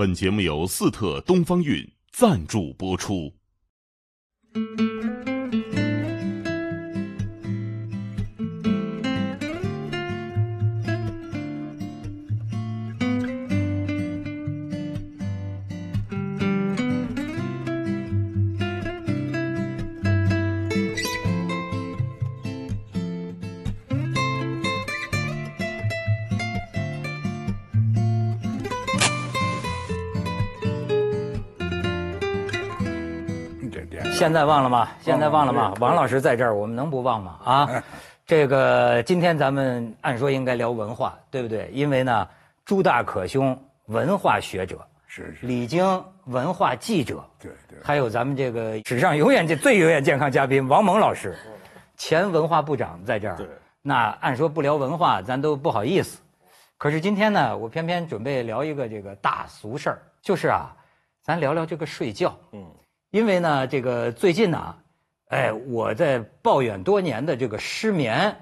本节目由四特东方韵赞助播出。现在忘了吗？现在忘了吗？王老师在这儿，我们能不忘吗？啊，这个今天咱们按说应该聊文化，对不对？因为呢，朱大可兄文化学者，是是，李菁文化记者，对对，还有咱们这个史上永远健最永远健康嘉宾王蒙老师，前文化部长在这儿。那按说不聊文化，咱都不好意思。可是今天呢，我偏偏准备聊一个这个大俗事儿，就是啊，咱聊聊这个睡觉。嗯，因为呢，这个最近呢，哎，我在抱怨多年的这个失眠，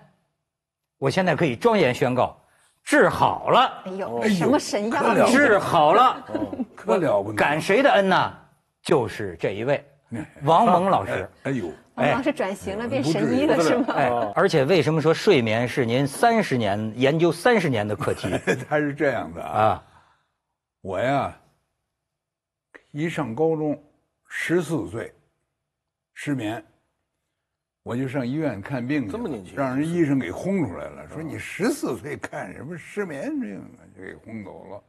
我现在可以庄严宣告，治好了，哎呦，什么神药了治好了。可了不得，感谁的恩呢？就是这一位王蒙老师。哎呦，王老师转型了，变神医了是吗？哎，而且为什么说睡眠是您三十年研究三十年的课题 他是这样的啊，啊？我呀，一上高中，十四岁，失眠，我就上医院看病这么年轻让人医生给轰出来了，说你十四岁看什么失眠病啊，就给轰走了。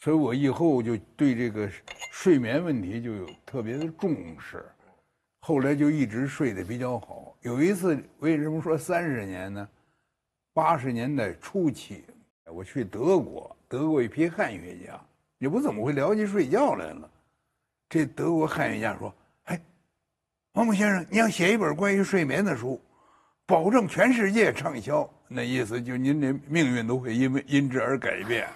所以我以后就对这个睡眠问题就有特别的重视，后来就一直睡得比较好。有一次，为什么说三十年呢？八十年代初期，我去德国，德国一批汉学家，也不怎么会聊起睡觉来了。这德国汉学家说：“哎，王蒙先生，你要写一本关于睡眠的书，保证全世界畅销。”那意思就您这命运都会因为因之而改变。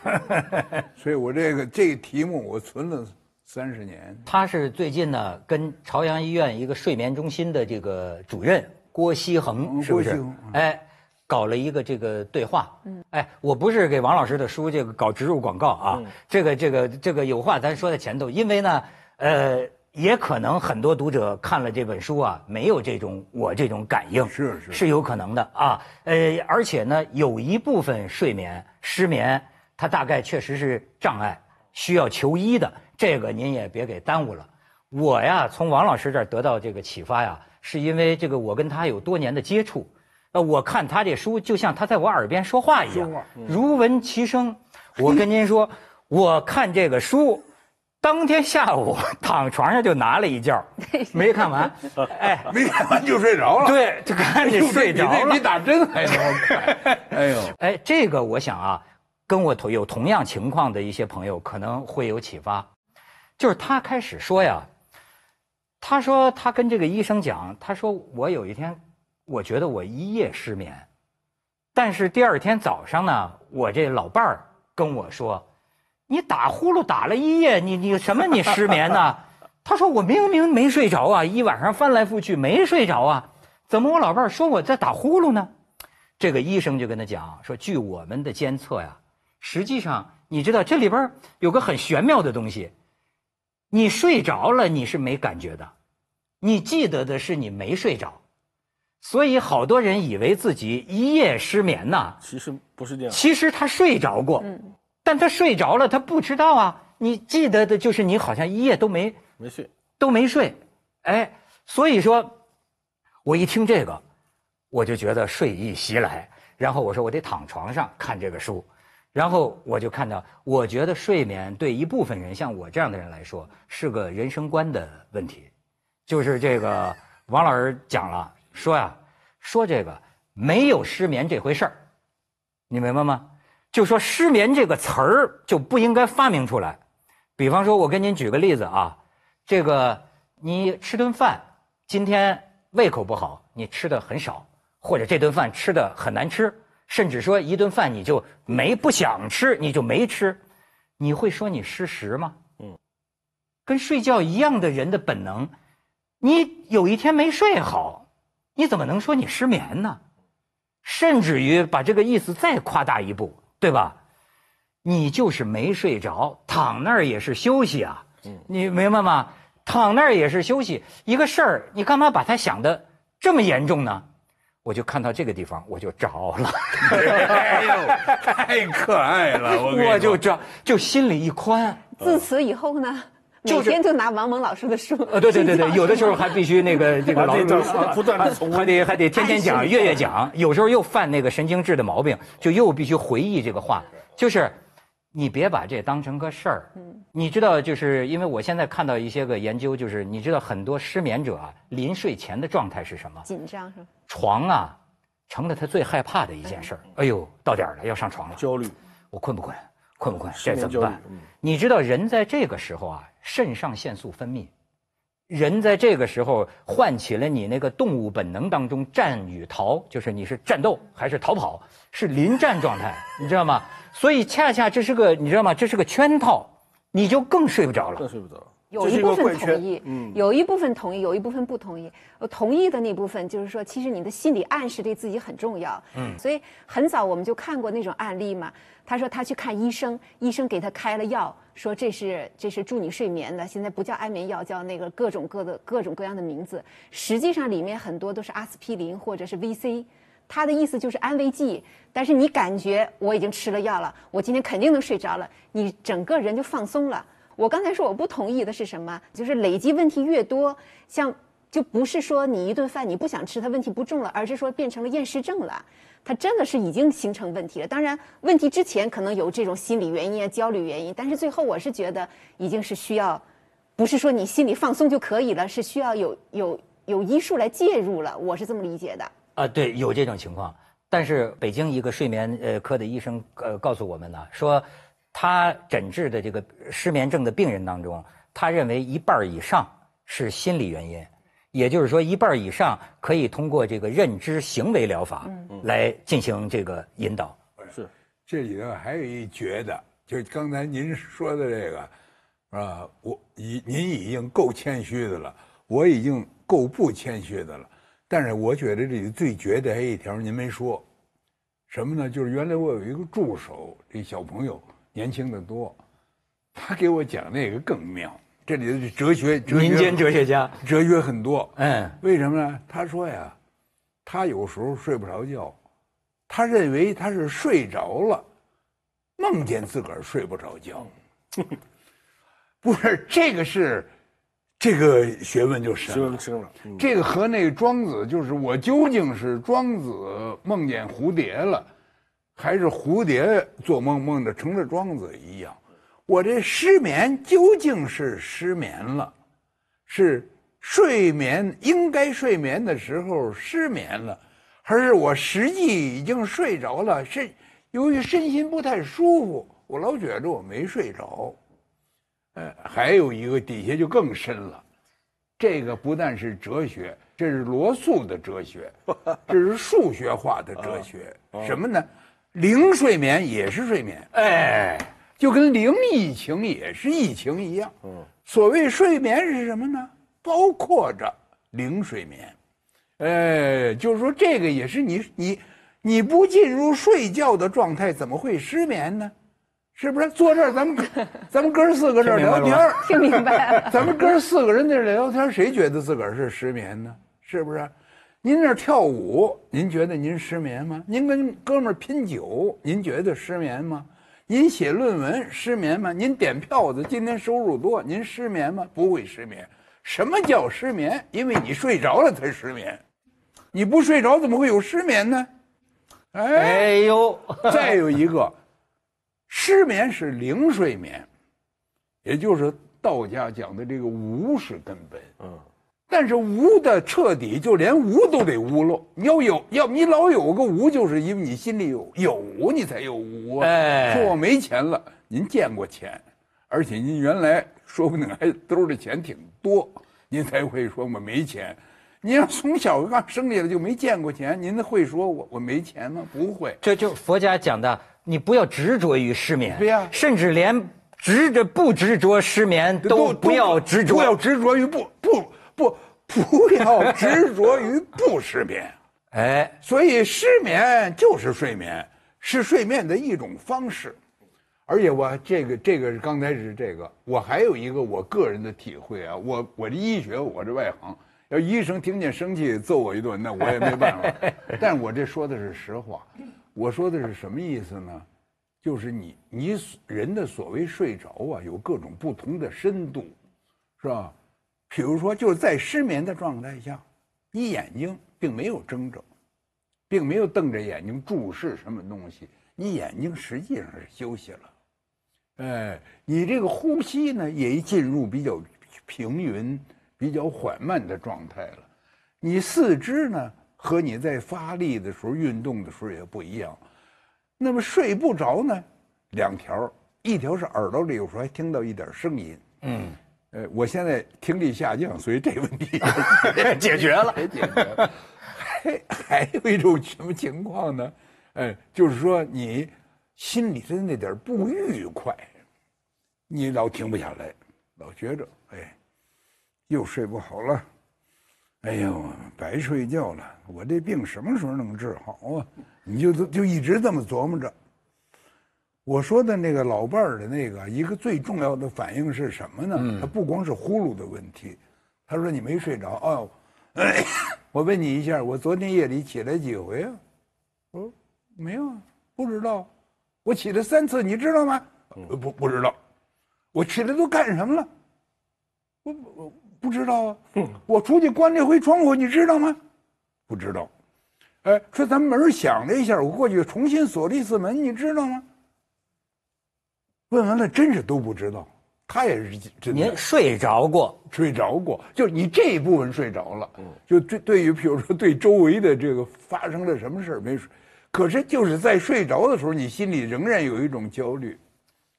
所以我这个这个题目我存了三十年。他是最近呢跟朝阳医院一个睡眠中心的这个主任郭锡恒，嗯是不是哎，搞了一个这个对话。嗯，哎，我不是给王老师的书这个搞植入广告啊，这个这个这个有话咱说在前头，因为呢，呃，也可能很多读者看了这本书啊，没有这种我这种感应，是是是有可能的啊。呃，而且呢，有一部分睡眠失眠，它大概确实是障碍，需要求医的。这个您也别给耽误了。我呀，从王老师这儿得到这个启发呀，是因为这个我跟他有多年的接触。呃，我看他这书，就像他在我耳边说话一样，如闻其声。我跟您说，我看这个书，当天下午 躺床上就拿了一觉，没看完。哎，没看完就睡着了。对，就赶紧睡着了比。打针还要快。哎呦，哎，这个我想啊，跟我同有同样情况的一些朋友可能会有启发，就是他开始说呀，他说他跟这个医生讲，他说我有一天，我觉得我一夜失眠，但是第二天早上呢，我这老伴儿跟我说，你打呼噜打了一夜，你你什么你失眠呢？他说我明明没睡着啊，一晚上翻来覆去没睡着啊，怎么我老伴儿说我在打呼噜呢？这个医生就跟他讲说，据我们的监测呀，实际上你知道这里边有个很玄妙的东西，你睡着了你是没感觉的，你记得的是你没睡着，所以好多人以为自己一夜失眠呐，其实不是这样。其实他睡着过，但他睡着了，他不知道啊。你记得的就是你好像一夜都没没睡，都没睡，哎，所以说，我一听这个，我就觉得睡意袭来，然后我说我得躺床上看这个书，然后我就看到，我觉得睡眠对一部分人，像我这样的人来说，是个人生观的问题，就是这个王老师讲了，说呀，说这个没有失眠这回事儿，你明白吗？就说失眠这个词儿就不应该发明出来。比方说，我跟您举个例子啊，这个你吃顿饭，今天胃口不好，你吃的很少，或者这顿饭吃的很难吃，甚至说一顿饭你就没不想吃，你就没吃，你会说你失食吗？嗯，跟睡觉一样的人的本能，你有一天没睡好，你怎么能说你失眠呢？甚至于把这个意思再夸大一步，对吧？你就是没睡着，躺那儿也是休息啊。你明白吗？躺那儿也是休息，一个事儿，你干嘛把它想的这么严重呢？我就看到这个地方，我就着了。哎呦，太可爱了！我就着，就心里一宽。自此以后呢，就是每天就拿王蒙老师的书。呃，对对对对，有的时候还必须那个这个老师不断地重温还得还得天天讲，月月讲。有时候又犯那个神经质的毛病，就又必须回忆这个话，就是你别把这当成个事儿。你知道，就是因为我现在看到一些个研究，就是你知道很多失眠者啊，临睡前的状态是什么？紧张是吧？床啊，成了他最害怕的一件事儿。哎呦，到点儿了，要上床了。焦虑，我困不困？困不困？失这怎么办？你知道人在这个时候啊，肾上腺素分泌，人在这个时候唤起了你那个动物本能当中战与逃，就是你是战斗还是逃跑，是临战状态，你知道吗？所以恰恰这是个你知道吗？这是个圈套，你就更睡不着了。更睡不着。有一部分同意，嗯，有一部分同意，有一部分不同意。我同意的那部分就是说，其实你的心理暗示对自己很重要。嗯，所以很早我们就看过那种案例嘛。他说他去看医生，医生给他开了药，说这是这是助你睡眠的，现在不叫安眠药，叫那个各种各的各种各样的名字。实际上里面很多都是阿司匹林或者是 VC。他的意思就是安慰剂，但是你感觉我已经吃了药了，我今天肯定能睡着了，你整个人就放松了。我刚才说我不同意的是什么？就是累积问题越多，像就不是说你一顿饭你不想吃，它问题不重了，而是说变成了厌食症了。它真的是已经形成问题了。当然，问题之前可能有这种心理原因啊、焦虑原因，但是最后我是觉得已经是需要，不是说你心里放松就可以了，是需要有有有医术来介入了。我是这么理解的。啊，对，有这种情况。但是北京一个睡眠呃科的医生呃告诉我们呢，说他诊治的这个失眠症的病人当中，他认为一半以上是心理原因，也就是说一半以上可以通过这个认知行为疗法来进行这个引导。是这里头还有一绝的，就是刚才您说的这个，啊，我已您已经够谦虚的了，我已经够不谦虚的了。但是我觉得这里最绝的还有一条您没说，什么呢？就是原来我有一个助手，这小朋友年轻的多，他给我讲那个更妙。这里的哲学，哲学民间哲学家，哲学很多。嗯，为什么呢？他说呀，他有时候睡不着觉，他认为他是睡着了，梦见自个儿睡不着觉。不是这个是，这个学问就深了生。生了，嗯这个和那个庄子，就是我究竟是庄子梦见蝴蝶了，还是蝴蝶做梦梦的成了庄子一样？我这失眠究竟是失眠了，是睡眠应该睡眠的时候失眠了，还是我实际已经睡着了？是由于身心不太舒服，我老觉着我没睡着。呃，还有一个底下就更深了。这个不但是哲学，这是罗素的哲学，这是数学化的哲学。什么呢？零睡眠也是睡眠，哎，就跟零疫情也是疫情一样。嗯，所谓睡眠是什么呢？包括着零睡眠。哎，就是说这个也是你你你不进入睡觉的状态，怎么会失眠呢？是不是？坐这儿咱们 咱们哥儿四个这儿聊天儿听明白了？咱们哥儿四个人在这聊天，谁觉得自个儿是失眠呢？是不是？您那儿跳舞，您觉得您失眠吗？您跟哥们儿拼酒，您觉得失眠吗？您写论文失眠吗？您点票子，今天收入多，您失眠吗？不会失眠。什么叫失眠？因为你睡着了才失眠，你不睡着怎么会有失眠呢？哎，哎呦，再有一个，失眠是零睡眠，也就是道家讲的这个无是根本。嗯，但是无的彻底，就连无都得无了。你要有，要你老有个无，就是因为你心里有有，你才有无啊。哎说我没钱了，您见过钱，而且您原来说不定还兜里钱挺多，您才会说我没钱。您要从小刚生下来就没见过钱，您会说我我没钱吗？不会。这就佛家讲的，你不要执着于失眠，对呀甚至连执着不执着失眠都不要执着，不要执着于不不不不要执着于不失眠。哎，所以失眠就是睡眠，是睡眠的一种方式，而且我这个这个是刚才是这个，我还有一个我个人的体会啊，我我这医学我这外行，要医生听见生气揍我一顿，那我也没办法。但我这说的是实话，我说的是什么意思呢？就是你你人的所谓睡着啊，有各种不同的深度，是吧？比如说就是在失眠的状态下，你眼睛并没有睁着，并没有瞪着眼睛注视什么东西，你眼睛实际上是休息了。哎，你这个呼吸呢，也进入比较平匀、比较缓慢的状态了。你四肢呢，和你在发力的时候、运动的时候也不一样。那么睡不着呢，两条，一条是耳朵里有时候还听到一点声音。嗯，呃，我现在听力下降，所以这个问题 解决了。解决了。还 还有一种什么情况呢？哎，就是说你心里的那点不愉快，你老停不下来，老觉着哎，又睡不好了，哎呦，白睡觉了，我这病什么时候能治好啊？你就就一直这么琢磨着。我说的那个老伴儿的那个一个最重要的反应是什么呢？他不光是呼噜的问题，他说你没睡着哦。哎，我问你一下，我昨天夜里起来几回啊？我说没有啊，不知道。我起来三次，你知道吗？呃不不知道。我起来都干什么了？我我不知道啊。我出去关这回窗户，你知道吗？不知道。哎，说咱门响了一下，我过去重新锁了一次门，你知道吗？问完了，真是都不知道。他也是真的您睡着过？睡着过，就是你这一部分睡着了，就对对于比如说对周围的这个发生了什么事儿没睡，可是就是在睡着的时候，你心里仍然有一种焦虑。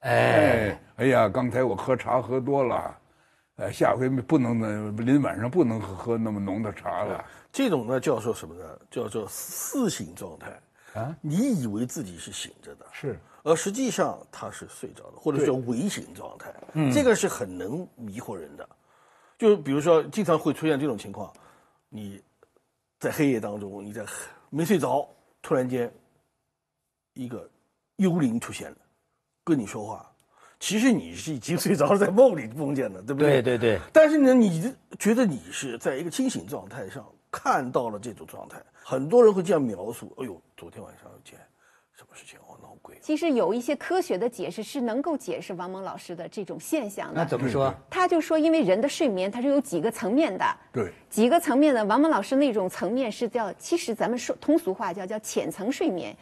哎，哎，哎呀，刚才我喝茶喝多了，呃，下回不能呢，临晚上不能喝喝那么浓的茶了。这种呢叫做什么呢？叫做似醒状态啊你以为自己是醒着的，是，而实际上他是睡着的，或者叫微醒状态。嗯，这个是很能迷惑人的。就比如说，经常会出现这种情况：你在黑夜当中，你在没睡着，突然间一个幽灵出现了，跟你说话。其实你是已经睡着了，在梦里梦见的，对不对？对对对。但是呢，你觉得你是在一个清醒状态上看到了这种状态，很多人会这样描述：哎呦，昨天晚上有件什么事情，鬼。其实有一些科学的解释是能够解释王蒙老师的这种现象那的。怎么说？他就说，因为人的睡眠它是有几个层面的，对，几个层面的。王蒙老师那种层面是叫，其实咱们说通俗话叫叫浅层睡眠，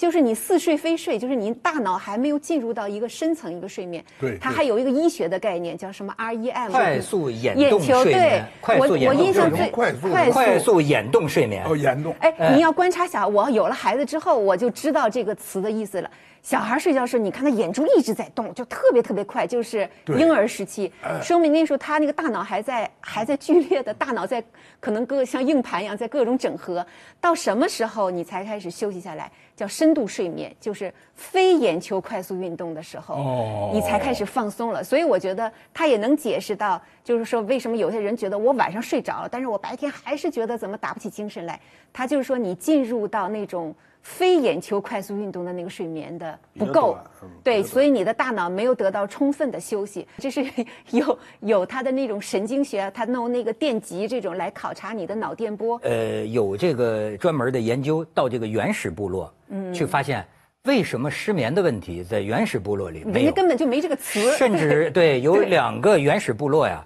就是你似睡非睡，就是您大脑还没有进入到一个深层一个睡眠。对对它还有一个医学的概念叫什么 REM，快速眼眼动睡眠对眠，快我我速眼动睡眠印象最快速快快速眼动睡眠哦，。眼动。哎，你要观察下，我有了孩子之后，我就知道这个词的意思了。小孩睡觉时候，你看他眼珠一直在动，就特别特别快，就是婴儿时期，说明那时候他那个大脑还在还在剧烈的，大脑在可能各像硬盘一样在各种整合。到什么时候你才开始休息下来？叫深度睡眠，就是非眼球快速运动的时候，哦你才开始放松了。所以我觉得他也能解释到，就是说为什么有些人觉得我晚上睡着了，但是我白天还是觉得怎么打不起精神来。他就是说你进入到那种非眼球快速运动的那个睡眠的不够对，所以你的大脑没有得到充分的休息。这是有有他的那种神经学，他弄那个电极这种来考察你的脑电波。呃，有这个专门的研究，到这个原始部落，嗯，去发现为什么失眠的问题在原始部落里没有，人家根本就没这个词，甚至对有两个原始部落呀，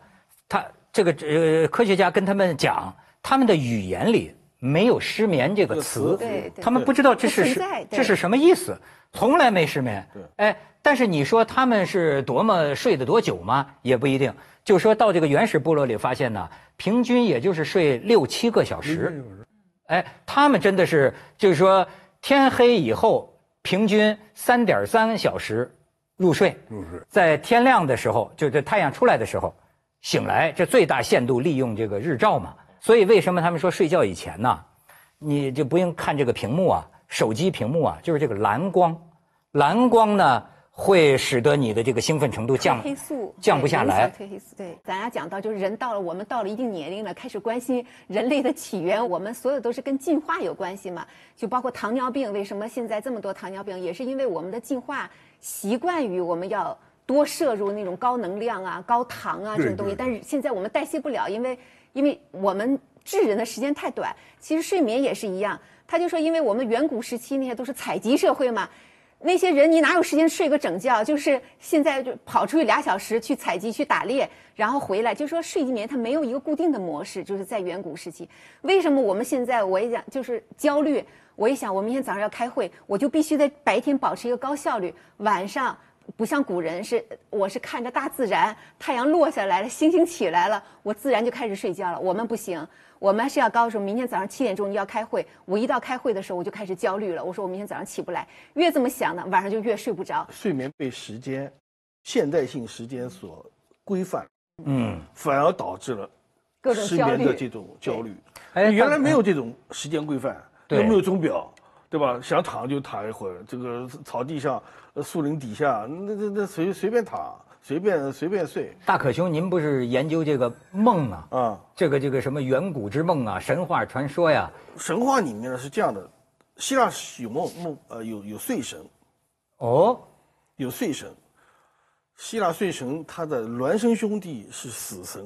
他这个呃科学家跟他们讲，他们的语言里没有失眠这个词，对对他们不知道这是什这是什么意思，从来没失眠。哎，但是你说他们是多么睡得多久吗？也不一定。就说到这个原始部落里发现呢，平均也就是睡六七个小时。哎，他们真的是，就是说天黑以后，平均三点三小时入睡，入睡在天亮的时候，就这太阳出来的时候醒来，这最大限度利用这个日照嘛。所以为什么他们说睡觉以前呢，你就不用看这个屏幕啊，手机屏幕啊，就是这个蓝光，蓝光呢会使得你的这个兴奋程度降褪黑素降不下来。褪黑素对，咱俩讲到就是人到了我们到了一定年龄了，开始关心人类的起源，我们所有都是跟进化有关系嘛。就包括糖尿病，为什么现在这么多糖尿病，也是因为我们的进化习惯于我们要多摄入那种高能量啊、高糖啊这种东西，但是现在我们代谢不了，因为因为我们治人的时间太短。其实睡眠也是一样，他就说，因为我们远古时期那些都是采集社会嘛。那些人你哪有时间睡个整觉？就是现在就跑出去俩小时去采集去打猎，然后回来就说睡眠它没有一个固定的模式，就是在远古时期。为什么我们现在我一讲就是焦虑？我一想我明天早上要开会，我就必须在白天保持一个高效率，晚上不像古人是我是看着大自然，太阳落下来了，星星起来了，我自然就开始睡觉了。我们不行。我们是要告诉明天早上七点钟你要开会，我一到开会的时候我就开始焦虑了。我说我明天早上起不来，越这么想呢，晚上就越睡不着。睡眠被时间、现代性时间所规范，嗯，反而导致了各种失眠的这种焦虑。哎原来没有这种时间规范，又没有钟表，对吧？想躺就躺一会儿，这个草地上、呃树林底下，那那那随随便躺。随便随便睡，大可兄，您不是研究这个梦啊？啊，这个这个什么远古之梦啊，神话传说呀？神话里面呢是这样的，希腊有梦梦呃有有睡神，哦，有睡神，希腊睡神他的孪生兄弟是死神，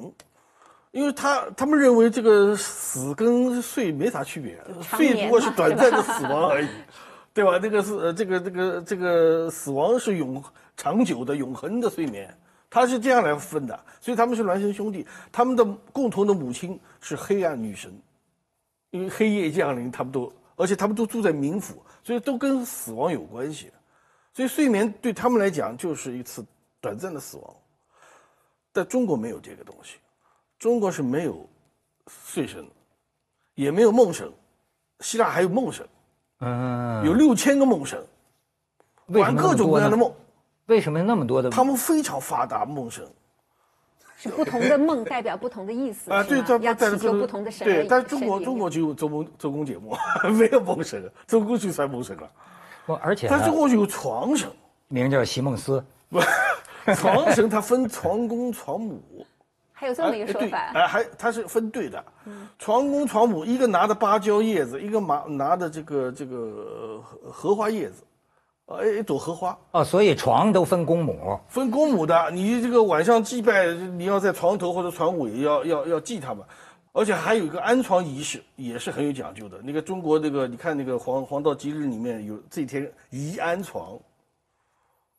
因为他他们认为这个死跟睡没啥区别，睡不过是短暂的死亡而已，对吧？这个是呃这个这个这个死亡是永。长久的、永恒的睡眠，他是这样来分的，所以他们是孪生兄弟。他们的共同的母亲是黑暗女神，因为黑夜降临，他们都，而且他们都住在冥府，所以都跟死亡有关系。所以睡眠对他们来讲就是一次短暂的死亡。在中国没有这个东西，中国是没有睡神，也没有梦神。希腊还有梦神，嗯，有六千个梦神，玩各种各样的梦。为什么那么多的？他们非常发达，梦神是不同的梦代表不同的意思啊，对，要祈求不同的神。对，但是中国中国就有周公周公解梦，没有梦神，周公就算梦神了。不，而且但中国有床神，名叫席梦思。不，床神它分床公床母，还有这么一个说法。哎，还它是分对的。床公床母，一个拿着芭蕉叶子，一个拿拿的这个这个荷花叶子。呃，一朵荷花哦，所以床都分公母，分公母的。你这个晚上祭拜，你要在床头或者床尾要要要祭他们，而且还有一个安床仪式，也是很有讲究的。那个中国那个，你看那个黄黄道吉日里面有这天宜安床，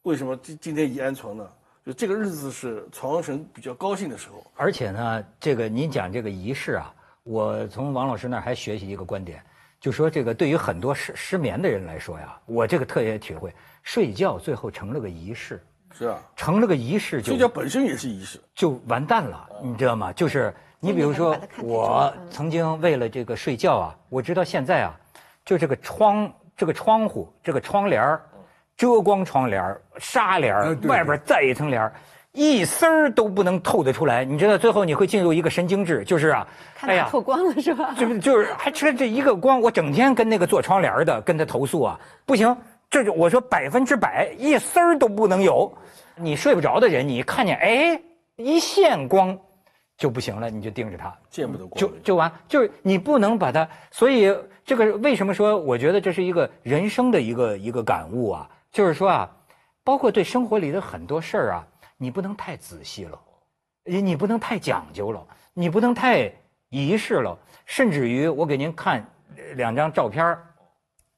为什么今今天宜安床呢？就这个日子是床神比较高兴的时候。而且呢，这个您讲这个仪式啊，我从王老师那儿还学习一个观点。就说这个对于很多失失眠的人来说呀，我这个特别体会，睡觉最后成了个仪式，是啊，成了个仪式就，睡觉本身也是仪式，就完蛋了，你知道吗？就是你比如说，我曾经为了这个睡觉啊，我知道现在啊，就这个窗这个窗户这个窗帘遮光窗帘纱帘外边再一层帘一丝儿都不能透得出来，你知道，最后你会进入一个神经质，就是啊，哎呀，透光了是吧？就就是还吃这一个光，我整天跟那个做窗帘的跟他投诉啊，不行，这就我说百分之百一丝儿都不能有，你睡不着的人，你看见哎一线光就不行了，你就盯着它，见不得光，就就完，就是你不能把它，所以这个为什么说我觉得这是一个人生的一个一个感悟啊，就是说啊，包括对生活里的很多事儿啊。你不能太仔细了，你你不能太讲究了，你不能太仪式了，甚至于我给您看两张照片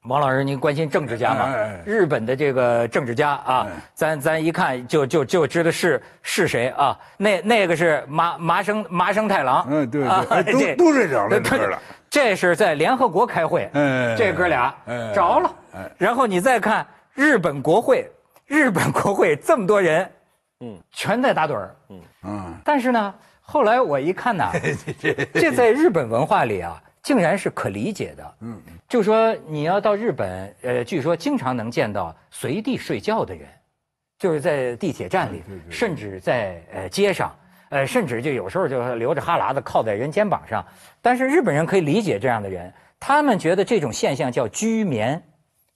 王老师，您关心政治家吗？日本的这个政治家啊，咱咱一看就就就知道是是谁啊？那那个是麻麻生麻生太郎，嗯对对，都都是这哥了。这是在联合国开会，这哥俩着了。然后你再看日本国会，日本国会这么多人。嗯，全在打盹儿。嗯嗯，但是呢，后来我一看呢，这在日本文化里啊，竟然是可理解的。嗯，就说你要到日本，呃，据说经常能见到随地睡觉的人，就是在地铁站里，甚至在呃街上，呃，甚至就有时候就流着哈喇子靠在人肩膀上。但是日本人可以理解这样的人，他们觉得这种现象叫居眠，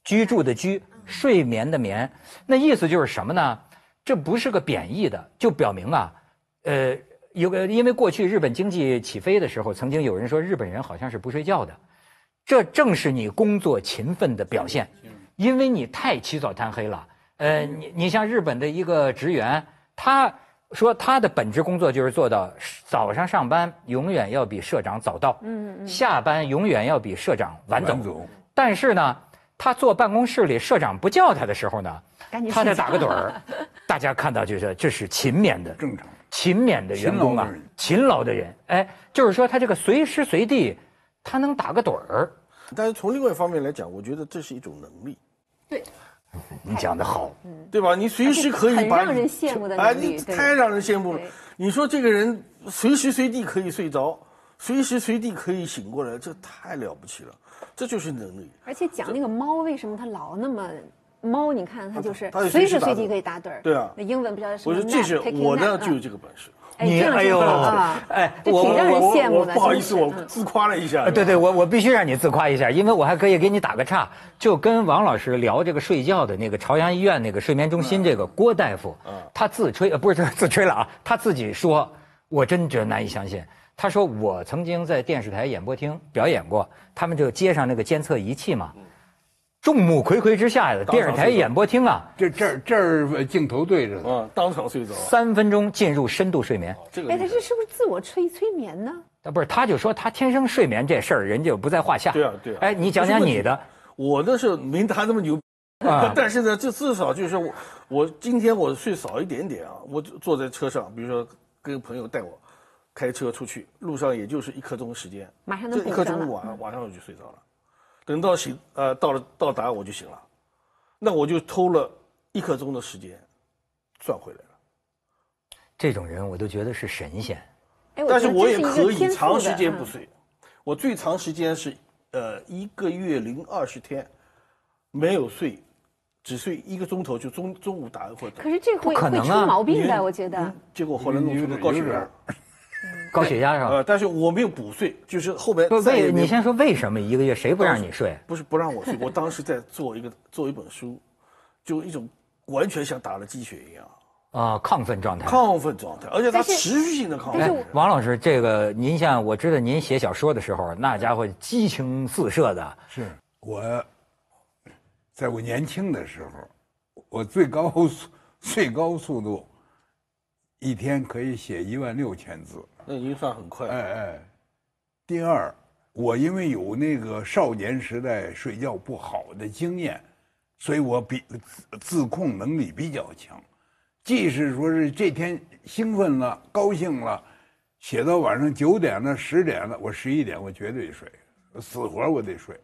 居住的居，睡眠的眠，那意思就是什么呢？这不是个贬义的，就表明啊，呃，有个因为过去日本经济起飞的时候，曾经有人说日本人好像是不睡觉的，这正是你工作勤奋的表现，因为你太起早贪黑了。呃，你你像日本的一个职员，他说他的本职工作就是做到早上上班永远要比社长早到，嗯嗯，下班永远要比社长晚走。但是呢，他坐办公室里，社长不叫他的时候呢赶紧，他在打个盹儿。大家看到就是这是勤勉的，正常。勤勉的员工啊，勤劳的人，哎，就是说他这个随时随地他能打个盹儿。但是从另外一方面来讲，我觉得这是一种能力，对你讲的好，对吧？你随时可以把你很让人羡慕的哎，能力对你太让人羡慕了。你说这个人随时随地可以睡着，随时随地可以醒过来，这太了不起了，这就是能力。而且讲那个猫为什么它老那么猫，你看它就是随时随地可以打盹儿。对啊那英文不知道什么我说。这是我呢嗯就有这个本事。哎，这样就好啊，哎，这挺让人羡慕的。不好意思，我自夸了一下。呃，对对，我我必须让你自夸一下，因为我还可以给你打个岔，就跟王老师聊这个睡觉的那个朝阳医院那个睡眠中心这个郭大夫，他自吹呃不是自吹了啊，他自己说，我真觉得难以相信。他说我曾经在电视台演播厅表演过，他们就接上那个监测仪器嘛，众目睽睽之下呀电视台演播厅啊，这这儿这儿镜头对着呢，啊，当场睡着。三分钟进入深度睡眠。哎，这个哎他这是不是自我催催眠呢？啊，不是，他就说他天生睡眠这事儿，人家不在话下。对啊对啊哎，你讲讲你的我的是没他那么牛，啊 但是呢，这至少就是我，我今天我睡少一点点啊，我坐在车上，比如说跟朋友带我开车出去，路上也就是一刻钟时间，马上能一刻钟晚晚上我就睡着了，等到醒呃到了到达我就醒了，那我就偷了一刻钟的时间赚回来了。这种人，我都觉得是神仙。哎，但是我也可以长时间不睡，我最长时间是呃一个月零二十天没有睡，只睡一个钟头，就中中午打或者可是这会会出不可能啊你毛病的，我觉得。结果后来弄出个高血压。高血压是吧？呃，但是我没有补睡，就是后面不为你先说为什么一个月谁不让你睡？不是不让我睡，我当时在做一个做一本书，就一种完全像打了鸡血一样啊，亢奋状态。亢奋状态，而且它持续性的亢哎奋但是。王老师，这个您像我知道您写小说的时候，那家伙激情四射的。是我，在我年轻的时候，我最高速最高速度，一天可以写一万六千字。那已经算很快了。哎哎，第二，我因为有那个少年时代睡觉不好的经验，所以我比自自控能力比较强。即使说是这天兴奋了、高兴了，写到晚上九点了、十点了，我十一点我绝对睡，死活我得睡。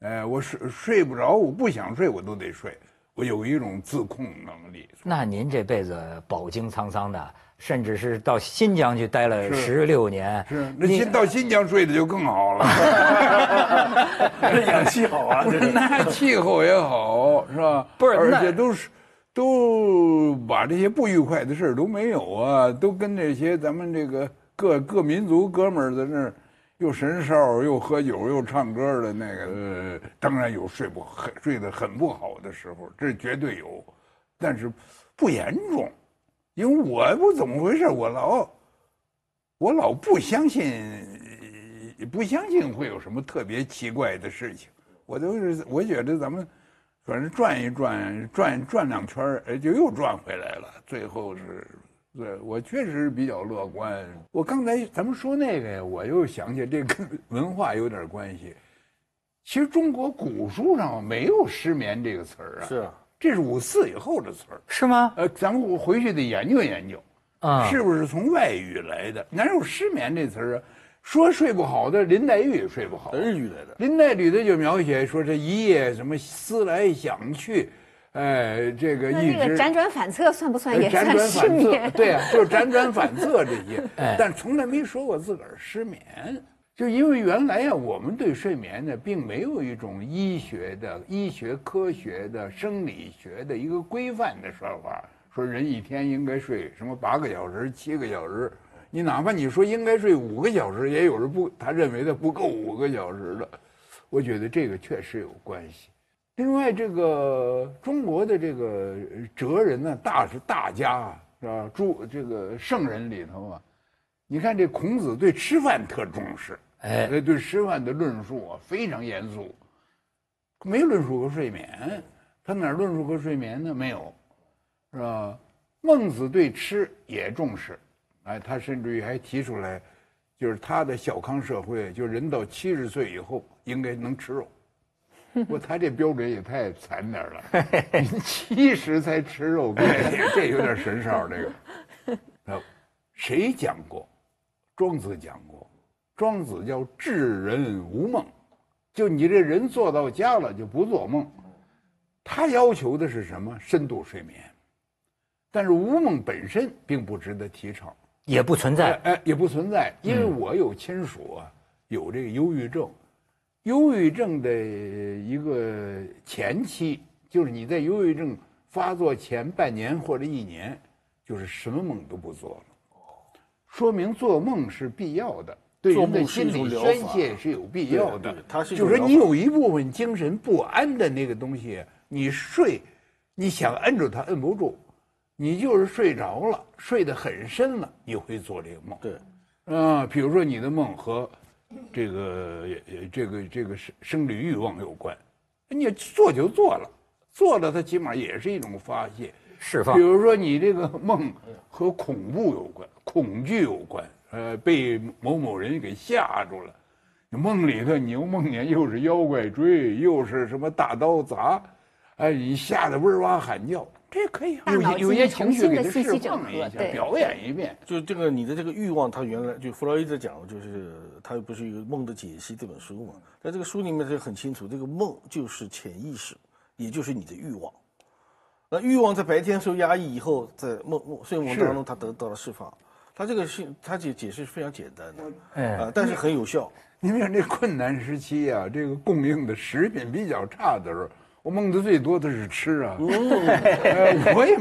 哎，我睡睡不着，我不想睡我都得睡，我有一种自控能力。那您这辈子饱经沧桑的，甚至是到新疆去待了是。十六年，是，那新到新疆睡的就更好了。氧气好啊，这那气候也好，是吧？不是那而且都是都把这些不愉快的事儿都没有啊，都跟这些咱们这个各各民族哥们儿在那儿又神哨又喝酒又唱歌的那个，呃，当然有睡不很睡得很不好的时候，这绝对有，但是不严重，因为我不怎么回事，我老我老不相信，不相信会有什么特别奇怪的事情。我都是我觉得咱们反正转一转，转转两圈儿，就又转回来了。最后是，对我确实比较乐观。我刚才咱们说那个呀，我又想起这跟 文化有点关系。其实中国古书上没有失眠这个词儿啊，是啊，这是五四以后的词儿。是吗？呃，咱们回去得研究研究。啊，是不是从外语来的？哪有失眠这词儿啊？说睡不好的林黛玉也睡不好，日语来的。林黛玉的就描写说这一夜什么思来想去，哎，这个那一直这个辗转反侧算不算也辗算失转反侧眠？，对啊，就是辗转反侧这些 哎，但从来没说过自个儿失眠。就是因为原来呀，我们对睡眠呢，并没有一种医学的、医学科学的、生理学的一个规范的说法，说人一天应该睡什么八个小时、七个小时。你哪怕你说应该睡五个小时，也有人不，他认为他不够五个小时的。我觉得这个确实有关系。另外，这个中国的这个哲人呢，大是大家啊，是吧？诸这个圣人里头啊，你看这孔子对吃饭特重视，哎对对吃饭的论述啊非常严肃，没论述过睡眠，他哪论述过睡眠呢？没有，是吧？孟子对吃也重视，哎，他甚至于还提出来，就是他的小康社会，就人到七十岁以后应该能吃肉。不，他这标准也太惨点儿了，你 七十才吃肉，这这有点神少。这个，啊，谁讲过？庄子讲过，庄子叫智人无梦，就你这人做到家了就不做梦。他要求的是什么？深度睡眠。但是无梦本身并不值得提倡，也不存在哎。哎，也不存在，因为我有亲属啊，有这个忧郁症。忧郁症的一个前期，就是你在忧郁症发作前半年或者一年，就是什么梦都不做了，说明做梦是必要的，对人的心理宣泄是有必要的对对。它是就是说，你有一部分精神不安的那个东西，你睡，你想摁住它摁不住，你就是睡着了，睡得很深了，你会做这个梦。对，啊，比如说你的梦和这个呃这个这个生生理欲望有关，你做就做了，做了它起码也是一种发泄。释放比如说你这个梦和恐怖有关，恐惧有关，呃，被某某人给吓住了，你梦里头你又梦见又是妖怪追，又是什么大刀砸，哎，你吓得哇哇喊叫，这可以有有些情绪给它释放一下，表演一遍。就这个你的这个欲望，他原来就弗洛伊德讲，就是他不是有《梦的解析》这本书嘛，在这个书里面就很清楚，这个梦就是潜意识，也就是你的欲望。那欲望在白天受压抑以后，在梦梦睡梦当中，他得到了释放。他这个是他解解释非常简单的，哎啊，但是很有效。你看这困难时期啊，这个供应的食品比较差的时候，我梦的最多的是吃啊。呃我也，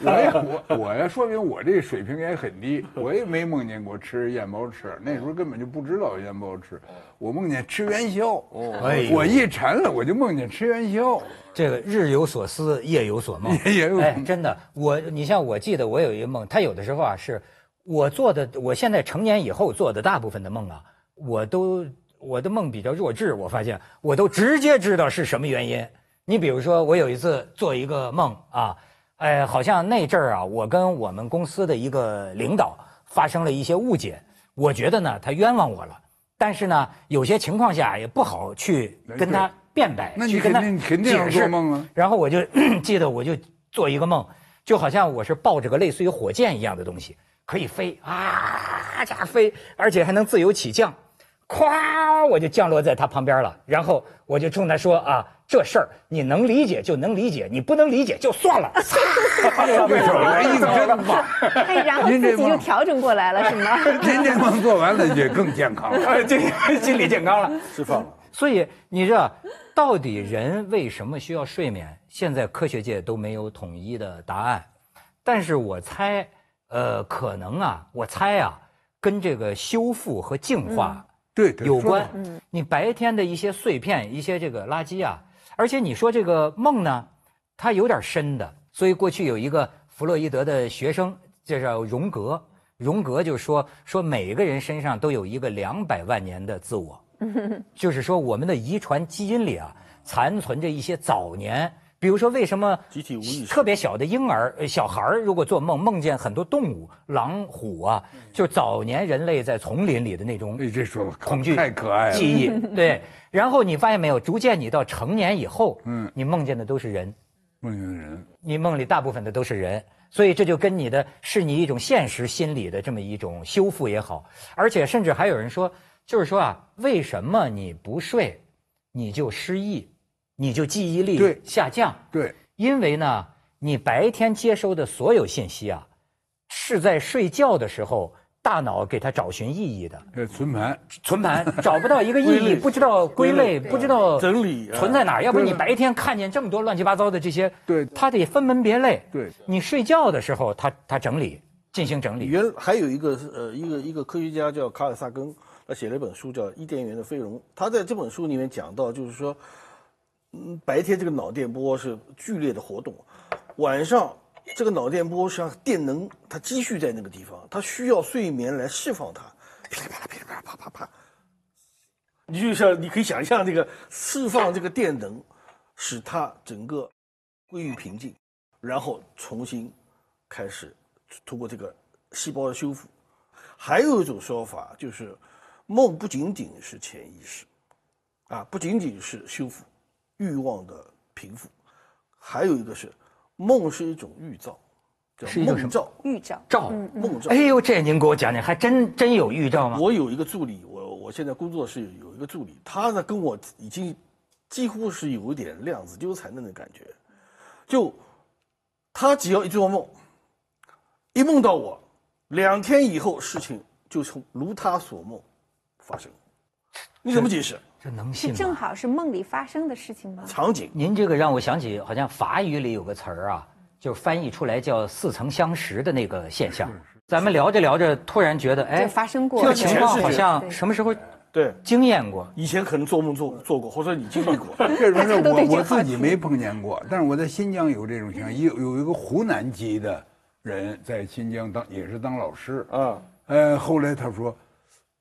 我也，我我呀，说明我这水平也很低，我也没梦见过吃燕包翅，那时候根本就不知道燕包翅，我梦见吃元宵。哎我一馋了，我就梦见吃元宵。这个日有所思，夜有所梦。也也有哎，真的，我你像我记得我有一个梦，他有的时候啊是我做的，我现在成年以后做的大部分的梦啊，我都我的梦比较弱智，我发现我都直接知道是什么原因。你比如说，我有一次做一个梦啊，哎，好像那阵儿啊，我跟我们公司的一个领导发生了一些误解，我觉得呢他冤枉我了，但是呢有些情况下也不好去跟他辩白，那你去跟他肯定肯定要解释做梦啊。然后我就 记得，我就做一个梦，就好像我是抱着个类似于火箭一样的东西，可以飞啊，家飞，而且还能自由起降，咵，我就降落在他旁边了。然后我就冲他说啊，这事儿你能理解就能理解，你不能理解就算了。对手来硬真棒，哎，然后自己就调整过来了，是吗？您这梦做完了也更健康了。这心理健康了。释放了。所以你知道，到底人为什么需要睡眠？现在科学界都没有统一的答案，但是我猜，呃，可能啊，我猜啊，跟这个修复和净化对对有关。你白天的一些碎片、一些这个垃圾啊，而且你说这个梦呢，它有点深的，所以过去有一个弗洛伊德的学生，这叫荣格，荣格就说说每个人身上都有一个两百万年的自我，就是说我们的遗传基因里啊，残存着一些早年。比如说，为什么集体无意识。特别小的婴儿、呃小孩儿，如果做梦梦见很多动物，狼、虎啊，就早年人类在丛林里的那种恐惧太可爱了。记忆，对。然后你发现没有，逐渐你到成年以后，嗯。你梦见的都是人，梦见的人，你梦里大部分的都是人，所以这就跟你的是你一种现实心理的这么一种修复也好，而且甚至还有人说，就是说啊，为什么你不睡，你就失忆，你就记忆力下降？对，因为呢，你白天接收的所有信息啊，是在睡觉的时候大脑给它找寻意义的。呃存盘，存盘找不到一个意义，不知道归类，不知道整理啊存在哪儿。要不然你白天看见这么多乱七八糟的这些，对它得分门别类。对你睡觉的时候，它它整理进行整理。原还有一个是呃一个一个科学家叫卡尔萨根，他写了一本书叫《伊甸园的飞龙》。他在这本书里面讲到，就是说嗯白天这个脑电波是剧烈的活动，晚上这个脑电波实际上电能它积蓄在那个地方，它需要睡眠来释放它，噼里啪啦噼里啪啦啪啪啪。你就像你可以想象这个释放这个电能，使它整个归于平静，然后重新开始通过这个细胞的修复。还有一种说法就是，梦不仅仅是潜意识，啊，不仅仅是修复欲望的平复，还有一个是梦是一种预兆，叫是一种什么梦兆。预兆。兆。梦兆哎。呦，这您给我讲讲，还真真有预兆吗？我有一个助理，我我现在工作室有一个助理，他呢跟我已经几乎是有一点量子纠缠的那感觉，就他只要一做梦，一梦到我，两天以后事情就从如他所梦发生。你怎么解释？这能信吗？是正好是梦里发生的事情吗？场景您这个让我想起，好像法语里有个词儿啊，就是翻译出来叫“似曾相识”的那个现象。咱们聊着聊着，突然觉得，哎，发生过这个情况好像什么时候对，经验过？以前可能做梦做做过，或者你经历过。这种事我我自己没碰见过，但是我在新疆有这种情况，有有一个湖南籍的人在新疆当也是当老师，啊，呃，后来他说，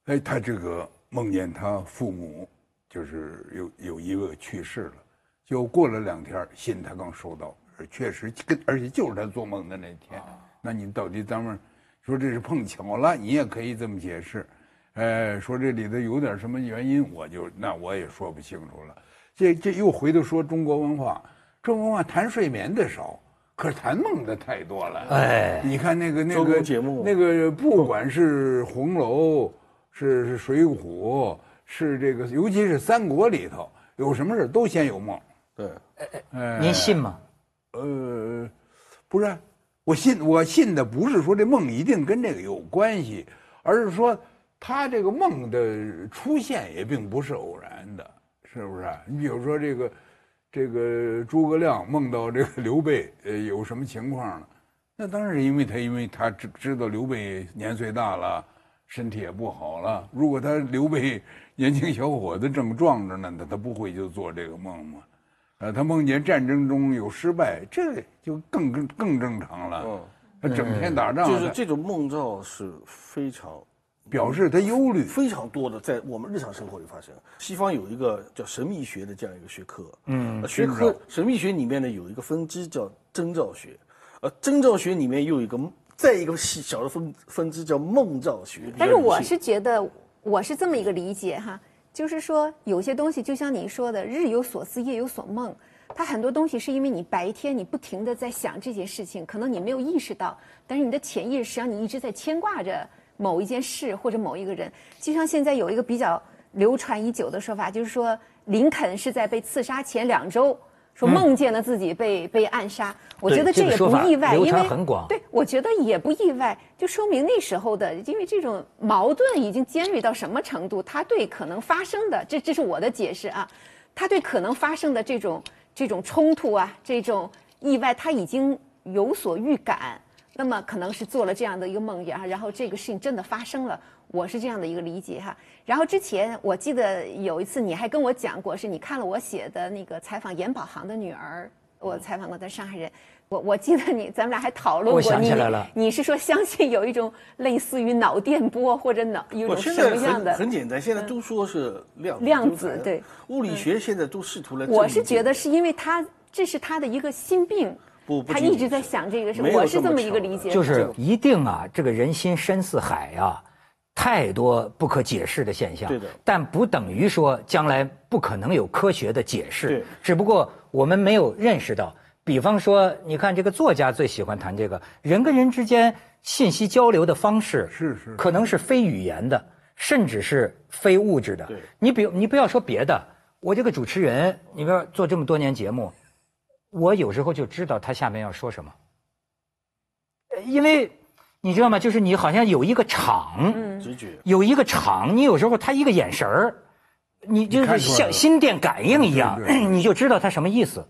哎，他这个梦见他父母就是有有一个去世了，就过了两天，信他刚收到，确实跟而且就是他做梦的那天。那你到底咱们说这是碰巧了，你也可以这么解释。呃，说这里头有点什么原因，我就那我也说不清楚了。这这又回头说中国文化，中国文化谈睡眠的少，可是谈梦的太多了。哎你看那个那个节目那个不管是红楼，是是水浒，是这个，尤其是三国里头，有什么事都先有梦。对，哎您信吗？呃，不是，我信我信的不是说这梦一定跟这个有关系，而是说他这个梦的出现也并不是偶然的，是不是？你比如说这个这个诸葛亮梦到这个刘备，呃，有什么情况呢？那当然是因为他因为他知知道刘备年岁大了，身体也不好了。如果他刘备年轻小伙子正壮着呢，他他不会就做这个梦吗？呃，他梦见战争中有失败，这就更更更正常了。嗯，他整天打仗，他就是这种梦兆是非常表示他忧虑。非常多的在我们日常生活里发生。西方有一个叫神秘学的这样一个学科，嗯，学科神秘学里面呢有一个分支叫征兆学，呃，征兆学里面又有一个再一个细小的分分支叫梦兆学。但是我是觉得，我是这么一个理解哈，就是说有些东西就像你说的，日有所思，夜有所梦。它很多东西是因为你白天你不停的在想这件事情，可能你没有意识到，但是你的潜意识实际上你一直在牵挂着某一件事或者某一个人。就像现在有一个比较流传已久的说法，就是说林肯是在被刺杀前两周。说梦见了自己被、被暗杀，我觉得这也不意外，因为很广对，我觉得也不意外，就说明那时候的，因为这种矛盾已经尖锐到什么程度，他对可能发生的，这这是我的解释啊，他对可能发生的这种这种冲突啊，这种意外，他已经有所预感，那么可能是做了这样的一个梦魇，然后这个事情真的发生了，我是这样的一个理解哈。然后之前我记得有一次你还跟我讲过，是你看了我写的那个采访严宝航的女儿，我采访过的上海人。我我记得你，咱们俩还讨论过，你想起来了你是说相信有一种类似于脑电波或者脑有一种什么样的？很简单，现在都说是量子量子对，物理学现在都试图来。我是觉得是因为他这是他的一个心病，不不他一直在想这个事，我是这么一个理解。就是一定啊，这个人心深似海啊，太多不可解释的现象。对的但不等于说将来不可能有科学的解释。对只不过我们没有认识到。比方说，你看这个作家最喜欢谈这个人跟人之间信息交流的方式，是是可能是非语言的，甚至是非物质的。对你比你不要说别的，我这个主持人，你比如说做这么多年节目，我有时候就知道他下面要说什么。呃因为你知道吗？就是你好像有一个场，直觉。有一个场，你有时候他一个眼神儿，你就是像心电感应一样你就知道他什么意思。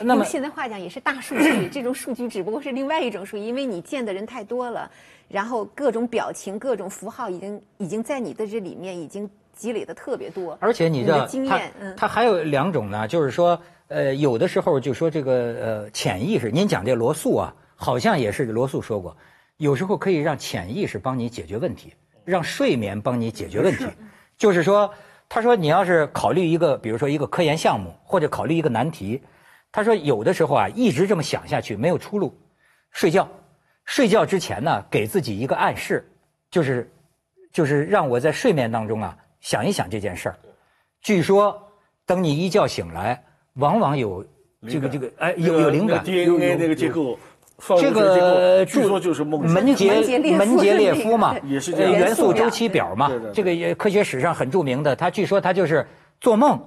那么现在话讲也是大数据，这种数据只不过是另外一种数据，因为你见的人太多了，然后各种表情、各种符号已经已经在你的这里面已经积累的特别多。而且你知道的经他验，嗯，他还有两种呢，就是说，呃，有的时候就说这个呃潜意识，您讲这罗素啊，好像也是罗素说过，有时候可以让潜意识帮你解决问题，让睡眠帮你解决问题。就是说，他说你要是考虑一个，比如说一个科研项目，或者考虑一个难题，他说有的时候啊，一直这么想下去没有出路，睡觉，睡觉之前呢，给自己一个暗示，就是就是让我在睡眠当中啊想一想这件事儿。据说，等你一觉醒来，往往有这个这个哎有有灵感。DNA 那个结构，放这个据说就是梦门捷门捷列夫嘛，也是这样呃元素周期表嘛这个也科学史上很著名的。他据说他就是做梦，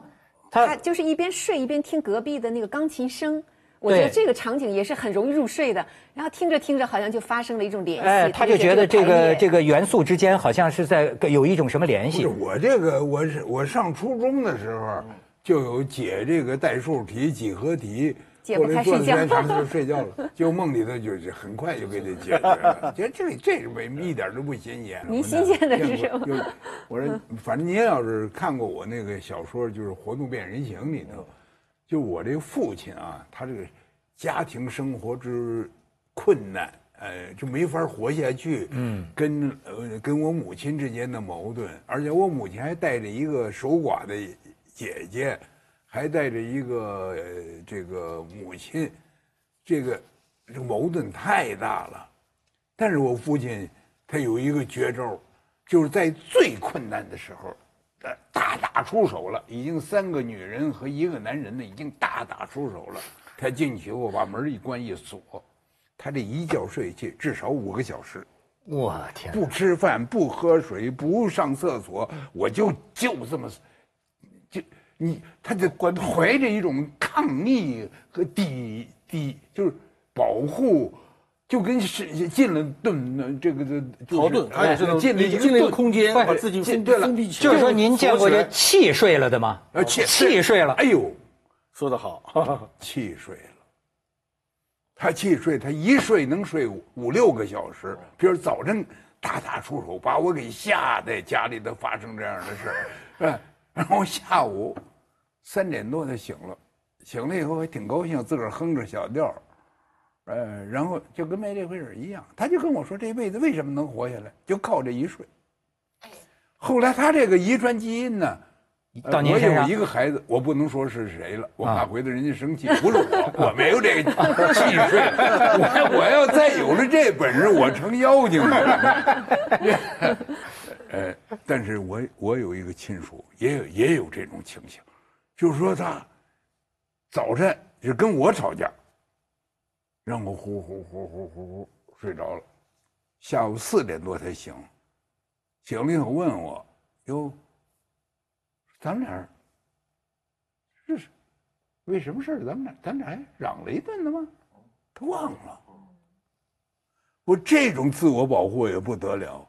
他他就是一边睡一边听隔壁的那个钢琴声。我觉得对这个场景也是很容易入睡的，然后听着听着好像就发生了一种联系，哎，他就觉得这个这个元素之间好像是在有一种什么联系。我这个，我是我上初中的时候就有解这个代数题、几何题，解不后来开睡觉做时间长就睡觉了，就梦里头就是很快就给你解决了。觉得这这是没一点都不新鲜。您新鲜的是什么我说，反正您要是看过我那个小说，就是《活动变人形》里头，就我这个父亲啊，他这个家庭生活之困难，呃，就没法活下去。嗯，跟呃跟我母亲之间的矛盾，而且我母亲还带着一个守寡的姐姐，还带着一个、呃、这个母亲，这个这个矛盾太大了。但是我父亲他有一个绝招，就是在最困难的时候，呃，大打出手了。已经三个女人和一个男人呢，已经大打出手了。他进去后把门一关一锁，他这一觉睡去至少五个小时，我天！不吃饭，不喝水，不上厕所，我就就这么，就你他就怀着一种抗逆和抵抵，就是保护。就跟是进了盾，这个这逃遁，他也是进了一进了一个空间，把自己封进对了封闭起来。就是说您见过这气睡了的吗？呃气气睡了哎。呦，说得好，气睡了。他气睡，他一睡能睡五五六个小时。比如早晨大打出手，把我给吓得家里头发生这样的事然后下午三点多他醒了，醒了以后还挺高兴，自个儿哼着小调儿，呃，然后就跟没这回事儿一样。他就跟我说，这辈子为什么能活下来，就靠这一睡。后来他这个遗传基因呢，呃我到您身上有一个孩子，我不能说是谁了，我啊怕回头人家生气。不是我，我没有这个气睡。我我要再有了这本事，我成妖精了。呃，但是我我有一个亲属，也有也有这种情形，就说他早晨就跟我吵架，让我呼呼呼呼呼呼睡着了，下午四点多才醒，醒了以后问我，哟，咱们俩这是为什么事儿？咱们俩咱俩还嚷了一顿呢吗？他忘了。我这种自我保护也不得了。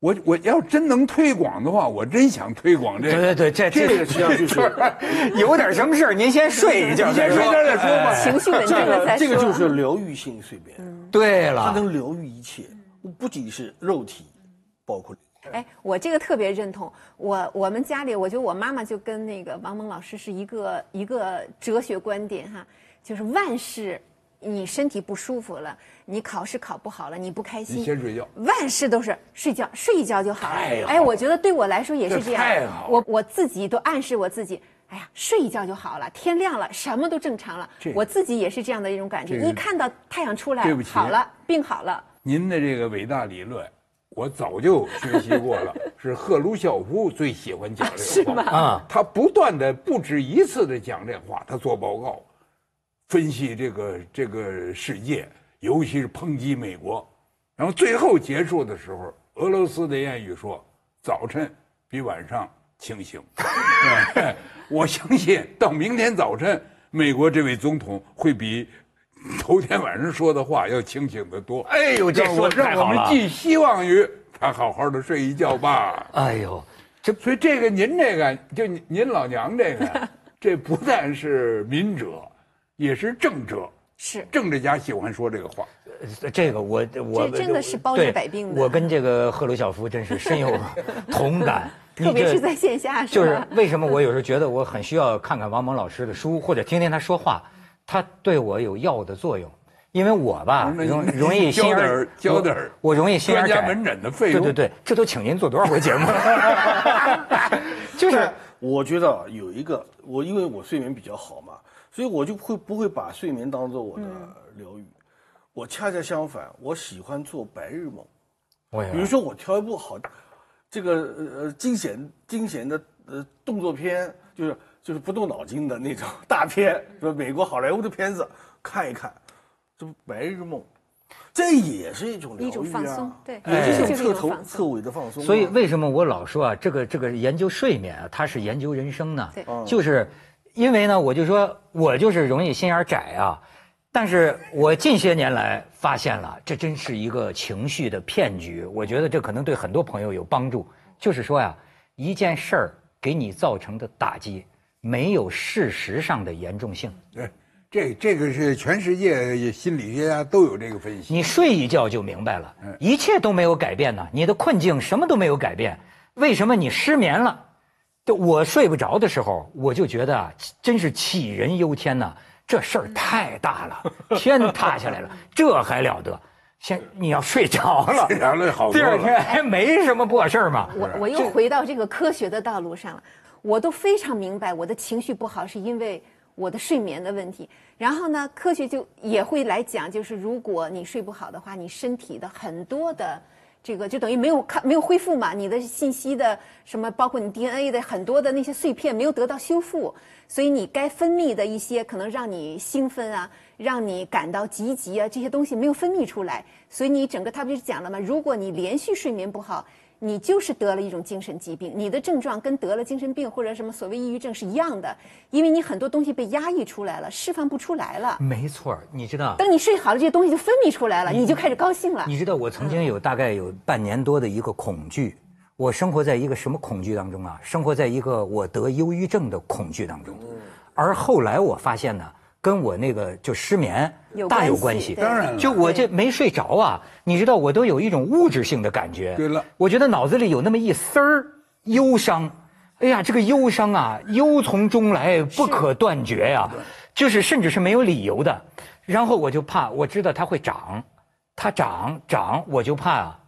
我我要真能推广的话，我真想推广这个。对对对，这这个实际上就是有点什么事儿，您先睡一觉您先睡一。觉再说吧。情绪稳定了再说。这个就是疗愈性睡眠，它对了，它能疗愈一切，不仅是肉体，包括哎，我这个特别认同。我我们家里，我觉得我妈妈就跟那个王蒙老师是一个一个哲学观点哈，就是万事，你身体不舒服了，你考试考不好了，你不开你心，先睡觉。万事都是睡觉，睡一觉就好了。好哎，我觉得对我来说也是这样。这太好了我我自己都暗示我自己，哎呀，睡一觉就好了，天亮了，什么都正常了。我自己也是这样的一种感觉，这个一看到太阳出来对不，起好了，病好了。您的这个伟大理论，我早就学习过了，是赫鲁晓夫最喜欢讲这个话。啊，他不断的不止一次的讲这话，他做报告，分析这个这个世界，尤其是抨击美国，然后最后结束的时候，俄罗斯的谚语说：“早晨比晚上清醒。”哎我相信到明天早晨，美国这位总统会比头天晚上说的话要清醒得多。哎呦，这说让我们。寄希望于他好好的睡一觉吧。哎呦，这所以这个您这个就您您老娘这个，这不但是民者，也是政者。是政治家喜欢说这个话。这个我我这真的是包治百病的我跟这个赫鲁晓夫真是深有 同感。特别是在线下，就是？为什么我有时候觉得我很需要看看王蒙老师的书，或者听听他说话，他对我有药的作用。因为我吧容容易心眼交点儿交点儿我我容易心眼窄。专家门诊的费用对对对，这都请您做多少回节目？就是我觉得啊有一个，我因为我睡眠比较好嘛，所以我就会不会把睡眠当做我的疗愈。我恰恰相反，我喜欢做白日梦。我也比如说我挑一部好，这个呃呃惊险惊险的呃动作片，就是就是不动脑筋的那种 大片，说美国好莱坞的片子看一看，这不白日梦，这也是一种疗愈啊，一种放松对也是一种彻头彻尾的放松啊。所以为什么我老说啊，这个这个研究睡眠啊，它是研究人生呢？对就是因为呢，我就说我就是容易心眼儿窄啊，但是我近些年来发现了，这真是一个情绪的骗局。我觉得这可能对很多朋友有帮助。就是说呀，一件事儿给你造成的打击，没有事实上的严重性。对，这这个是全世界心理学家都有这个分析。你睡一觉就明白了，一切都没有改变呢，你的困境什么都没有改变，为什么你失眠了？就我睡不着的时候，我就觉得啊，真是杞人忧天呐，这事儿太大了，天塌下来了，这还了得？先你要睡着了，睡着了好多第二天还没什么破事儿嘛。我我又回到这个科学的道路上了，我都非常明白我的情绪不好是因为我的睡眠的问题。然后呢，科学就也会来讲，就是如果你睡不好的话，你身体的很多的这个就等于没有看没有恢复嘛，你的信息的什么，包括你 DNA 的很多的那些碎片没有得到修复，所以你该分泌的一些可能让你兴奋啊，让你感到积极啊这些东西没有分泌出来，所以你整个他不是讲了吗？如果你连续睡眠不好。你就是得了一种精神疾病，你的症状跟得了精神病或者什么所谓抑郁症是一样的，因为你很多东西被压抑出来了，释放不出来了。没错，你知道。等你睡好了，这些东西就分泌出来了，你就开始高兴了。你知道我曾经有大概有半年多的一个恐惧，我生活在一个什么恐惧当中啊？生活在一个我得忧郁症的恐惧当中，而后来我发现呢，跟我那个就失眠大有关系。当然了就我这没睡着啊，你知道我都有一种物质性的感觉。对了我觉得脑子里有那么一丝儿忧伤。哎呀，这个忧伤啊，忧从中来，不可断绝呀、就是甚至是没有理由的。然后我就怕，我知道它会长，它长长，我就怕啊，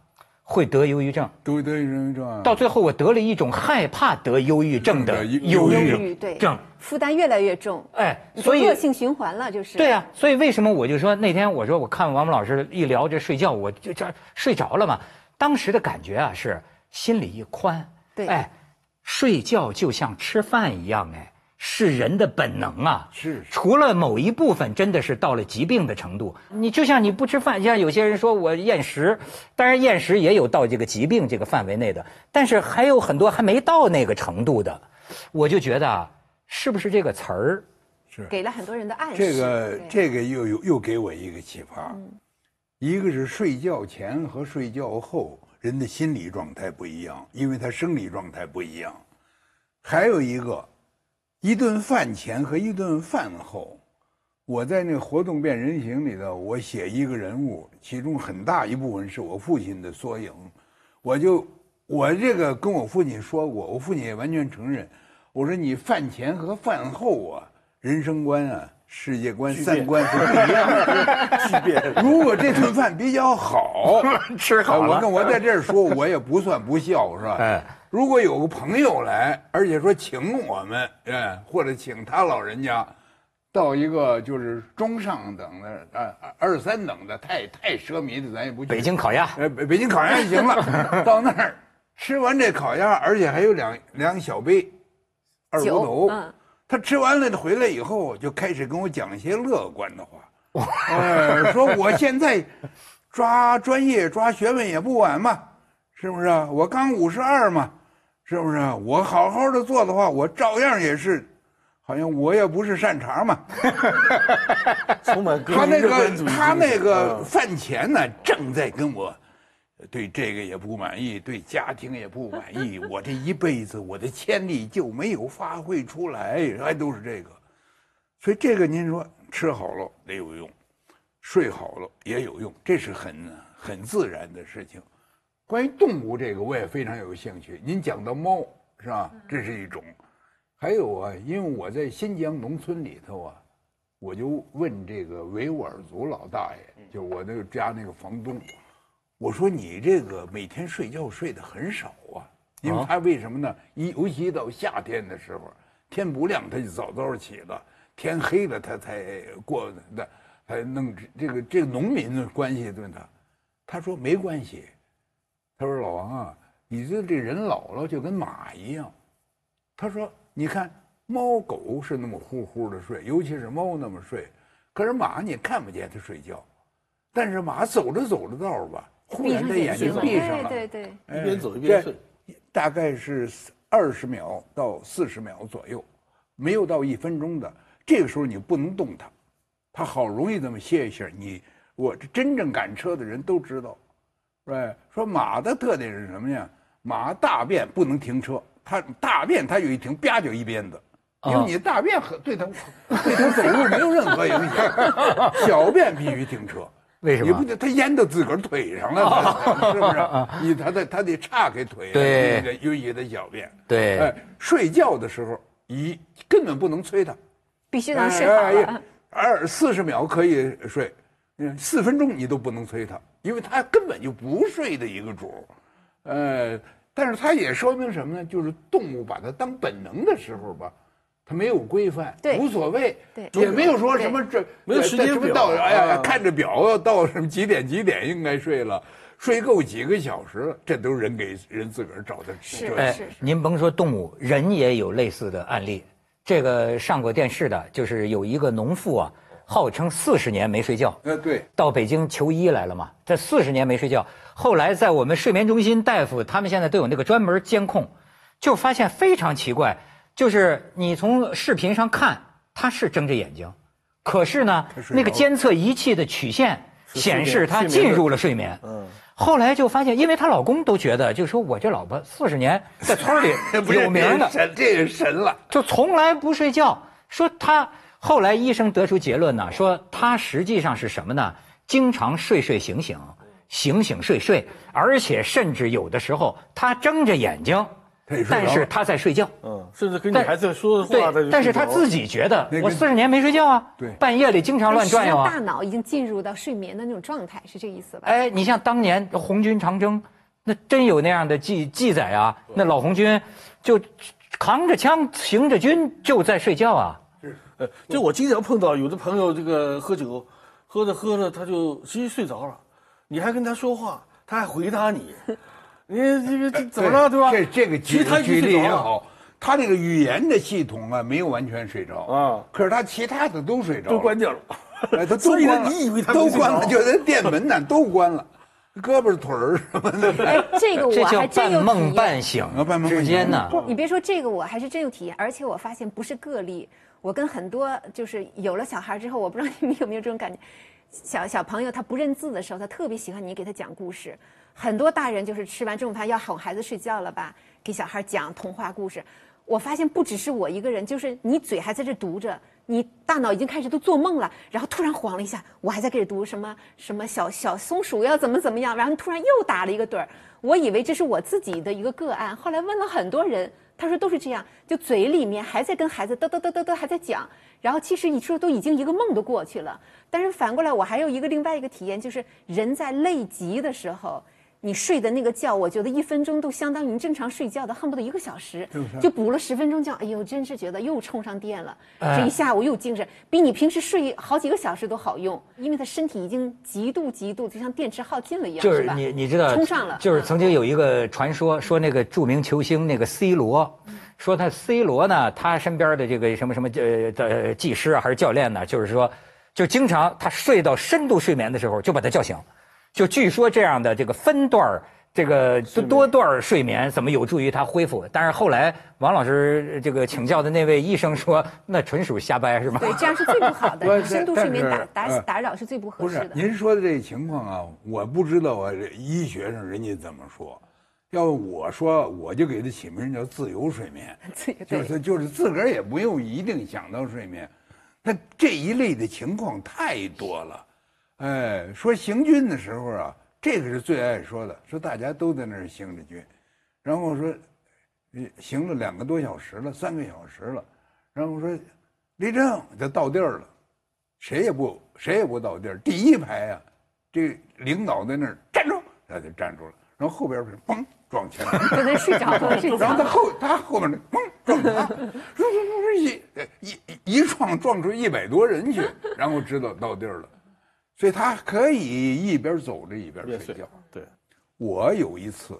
会得忧郁症。都得忧郁症啊。到最后，我得了一种害怕得忧郁症的忧郁症。负担越来越重，哎，所以恶性循环了，就是。对啊，所以为什么我就说那天我说我看王蒙老师一聊这睡觉，我就这睡着了嘛。当时的感觉啊是心里一宽，对哎，睡觉就像吃饭一样，哎，是人的本能啊。是是除了某一部分真的是到了疾病的程度，你就像你不吃饭，像有些人说我厌食，当然厌食也有到这个疾病这个范围内的，但是还有很多还没到那个程度的，我就觉得啊，是不是这个词儿？给了很多人的暗示。这个这个又又又给我一个启发，一个是睡觉前和睡觉后人的心理状态不一样，因为他生理状态不一样。还有一个，一顿饭前和一顿饭后，我在那个《活动变人形》里头，我写一个人物，其中很大一部分是我父亲的缩影，我就我这个跟我父亲说过，我父亲也完全承认。我说你饭前和饭后啊，人生观啊、世界观、三观是不一样的。巨变。如果这顿饭比较好，吃好我跟我在这儿说，我也不算不孝，是吧？哎，如果有个朋友来，而且说请我们，哎，或者请他老人家，到一个就是中上等的，呃，二三等的，太太奢靡的，咱也不去。北京烤鸭，呃，北北京烤鸭就行了。到那儿吃完这烤鸭，而且还有两两小杯二锅头。嗯他吃完了回来以后，就开始跟我讲一些乐观的话。哎，说我现在抓专业、抓学问也不晚嘛，是不是啊？我刚五十二嘛，是不是啊？我好好的做的话，我照样也是，好像我也不是善茬嘛。他那个他那个嗯饭前呢，正在跟我对这个也不满意，对家庭也不满意，我这一辈子我的潜力就没有发挥出来，还都是这个。所以这个您说吃好了得有用，睡好了也有用，这是很很自然的事情。关于动物这个我也非常有兴趣。您讲到猫，是吧？这是一种。还有啊，因为我在新疆农村里头啊，我就问这个维吾尔族老大爷，就我那个家那个房东，我说你这个每天睡觉睡得很少啊，因为他为什么呢？一尤其到夏天的时候，天不亮他就早早起了，天黑了他才过的，才弄这个这个农民的关系对他。他说没关系，他说老王啊，你这这人老了就跟马一样。他说你看猫狗是那么呼呼的睡，尤其是猫那么睡，可是马你看不见它睡觉，但是马走着走着道吧，忽然的眼睛闭上了，对对对，哎一边走一边睡，大概是二十秒到四十秒左右，没有到一分钟的。这个时候你不能动它，它好容易这么歇一歇。你我这真正赶车的人都知道，对，说马的特点是什么呀？马大便不能停车，它大便它有一停，啪就一鞭子。因为你大便和对它对它走路没有任何影响，小便必须停车。为什么？你不得他淹到自个儿腿上了，他 是不是？你他得他得岔开腿，对那个尤其他小便。对哎，睡觉的时候，一根本不能催他，必须能睡好。二四十秒可以睡，嗯，四分钟你都不能催他，因为他根本就不睡的一个主儿，呃，但是他也说明什么呢？就是动物把它当本能的时候吧，它没有规范，对无所谓，对也没有说什么这没有时间表到哎呀啊，看着表要到什么几点几点应该睡了，睡够几个小时了，这都是人给人自个儿找的是辙哎是，您甭说动物，人也有类似的案例。这个上过电视的，就是有一个农妇啊，号称四十年没睡觉，呃，对，到北京求医来了嘛。这四十年没睡觉，后来在我们睡眠中心大夫，他们现在都有那个专门监控，就发现非常奇怪，就是你从视频上看，他是睁着眼睛，可是呢那个监测仪器的曲线显示他进入了睡眠。嗯，后来就发现，因为她老公都觉得，就说我这老婆四十年在村里 有名的，神，这个神了。就从来不睡觉。说她后来医生得出结论呢，说她实际上是什么呢？经常睡睡醒醒，醒醒睡睡，而且甚至有的时候她睁着眼睛但是他在睡觉。嗯，甚至跟你但孩子说的话，对，但是他自己己觉得我四十年没睡觉啊，对半夜里经常乱转悠啊。大脑已经进入到睡眠的那种状态，是这个意思吧？哎，你像当年红军长征，那真有那样的记记载啊。那老红军就扛着枪行着军就在睡觉啊。呃，就我经常碰到有的朋友这个喝酒，喝着喝着他就其实睡着了，你还跟他说话，他还回答你，你这个这怎么了对吧？这这个举其实他举例也好，他这个语言的系统啊，没有完全睡着啊可是他其他的都睡着了，都关掉了。哎，他 都所以呢关了，你以为他都关了，就连电门呢都关了，胳膊腿儿什么的。哎，这个我还真有体半梦。半醒啊半梦半醒之间呢。你别说这个，我还是真有体验，而且我发现不是个例。我跟很多就是有了小孩之后，我不知道你们有没有这种感觉，小小朋友他不认字的时候，他特别喜欢你给他讲故事。很多大人就是吃完中午饭要哄孩子睡觉了吧，给小孩讲童话故事。我发现不只是我一个人，就是你嘴还在这读着，你大脑已经开始都做梦了，然后突然晃了一下，我还在给读什么什么小小松鼠要怎么怎么样，然后突然又打了一个盹儿。我以为这是我自己的一个个案，后来问了很多人，他说都是这样，就嘴里面还在跟孩子嘚嘚嘚嘚嘚还在讲，然后其实你说都已经一个梦都过去了。但是反过来，我还有一个另外一个体验，就是人在累极的时候，你睡的那个觉，我觉得一分钟都相当于正常睡觉的恨不得一个小时，就补了十分钟觉，哎呦，真是觉得又充上电了，这一下午又精神，比你平时睡好几个小时都好用，因为他身体已经极度极度就像电池耗尽了一样，就是吧？你你知道，充上了就是嗯曾经有一个传说，说那个著名球星那个 C 罗，说他 C 罗呢，他身边的这个什么什么呃的技师啊还是教练呢，就是说，就经常他睡到深度睡眠的时候就把他叫醒，就据说这样的这个分段儿这个多段儿睡眠怎么有助于他恢复？但是后来王老师这个请教的那位医生说，那纯属瞎掰是吗？对，这样是最不好的，是深度睡眠打打呃打扰是最不合适的不是。您说的这个情况啊，我不知道啊，医学上人家怎么说。要我说，我就给他起名叫自由睡眠，自由对就是就是自个儿也不用一定想到睡眠。那这一类的情况太多了，哎，说行军的时候啊，这个是最爱说的，说大家都在那儿行着军，然后说呃行了两个多小时了，三个小时了，然后说立正，就到地儿了，谁也不谁也不到地儿，第一排啊、这领导在那儿站住，他就站住了，然后后边是嘣撞前面。可能睡着了，睡着然后他。后他后面那嘣撞他，说说说一一一一撞撞出一百多人去，然后知道到地儿了，所以他可以一边走着一边别睡睡觉。对，我有一次，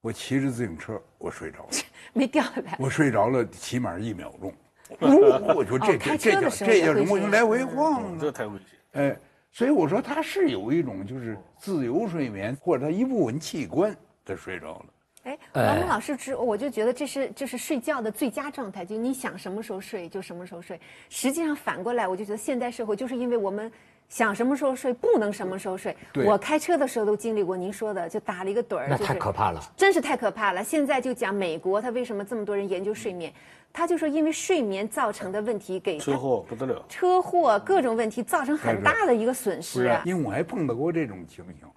我骑着自行车，我睡着了，没掉下来。我睡着了，起码一秒钟。呜我说这这这叫这叫什么？来回晃啊！这太危险。哎，所以我说他是有一种就是自由睡眠，或者他一部分器官他睡着了。哎，哎王蒙老师之，我就觉得这是这是睡觉的最佳状态，就你想什么时候睡就什么时候睡。实际上反过来，我就觉得现代社会就是因为我们想什么时候睡，不能什么时候睡。我开车的时候都经历过您说的，就打了一个盹儿，那太可怕了。真是太可怕了。现在就讲美国，他为什么这么多人研究睡眠？他就说因为睡眠造成的问题给车祸不得了，车祸各种问题造成很大的一个损失啊，。因为我还碰到过这种情形，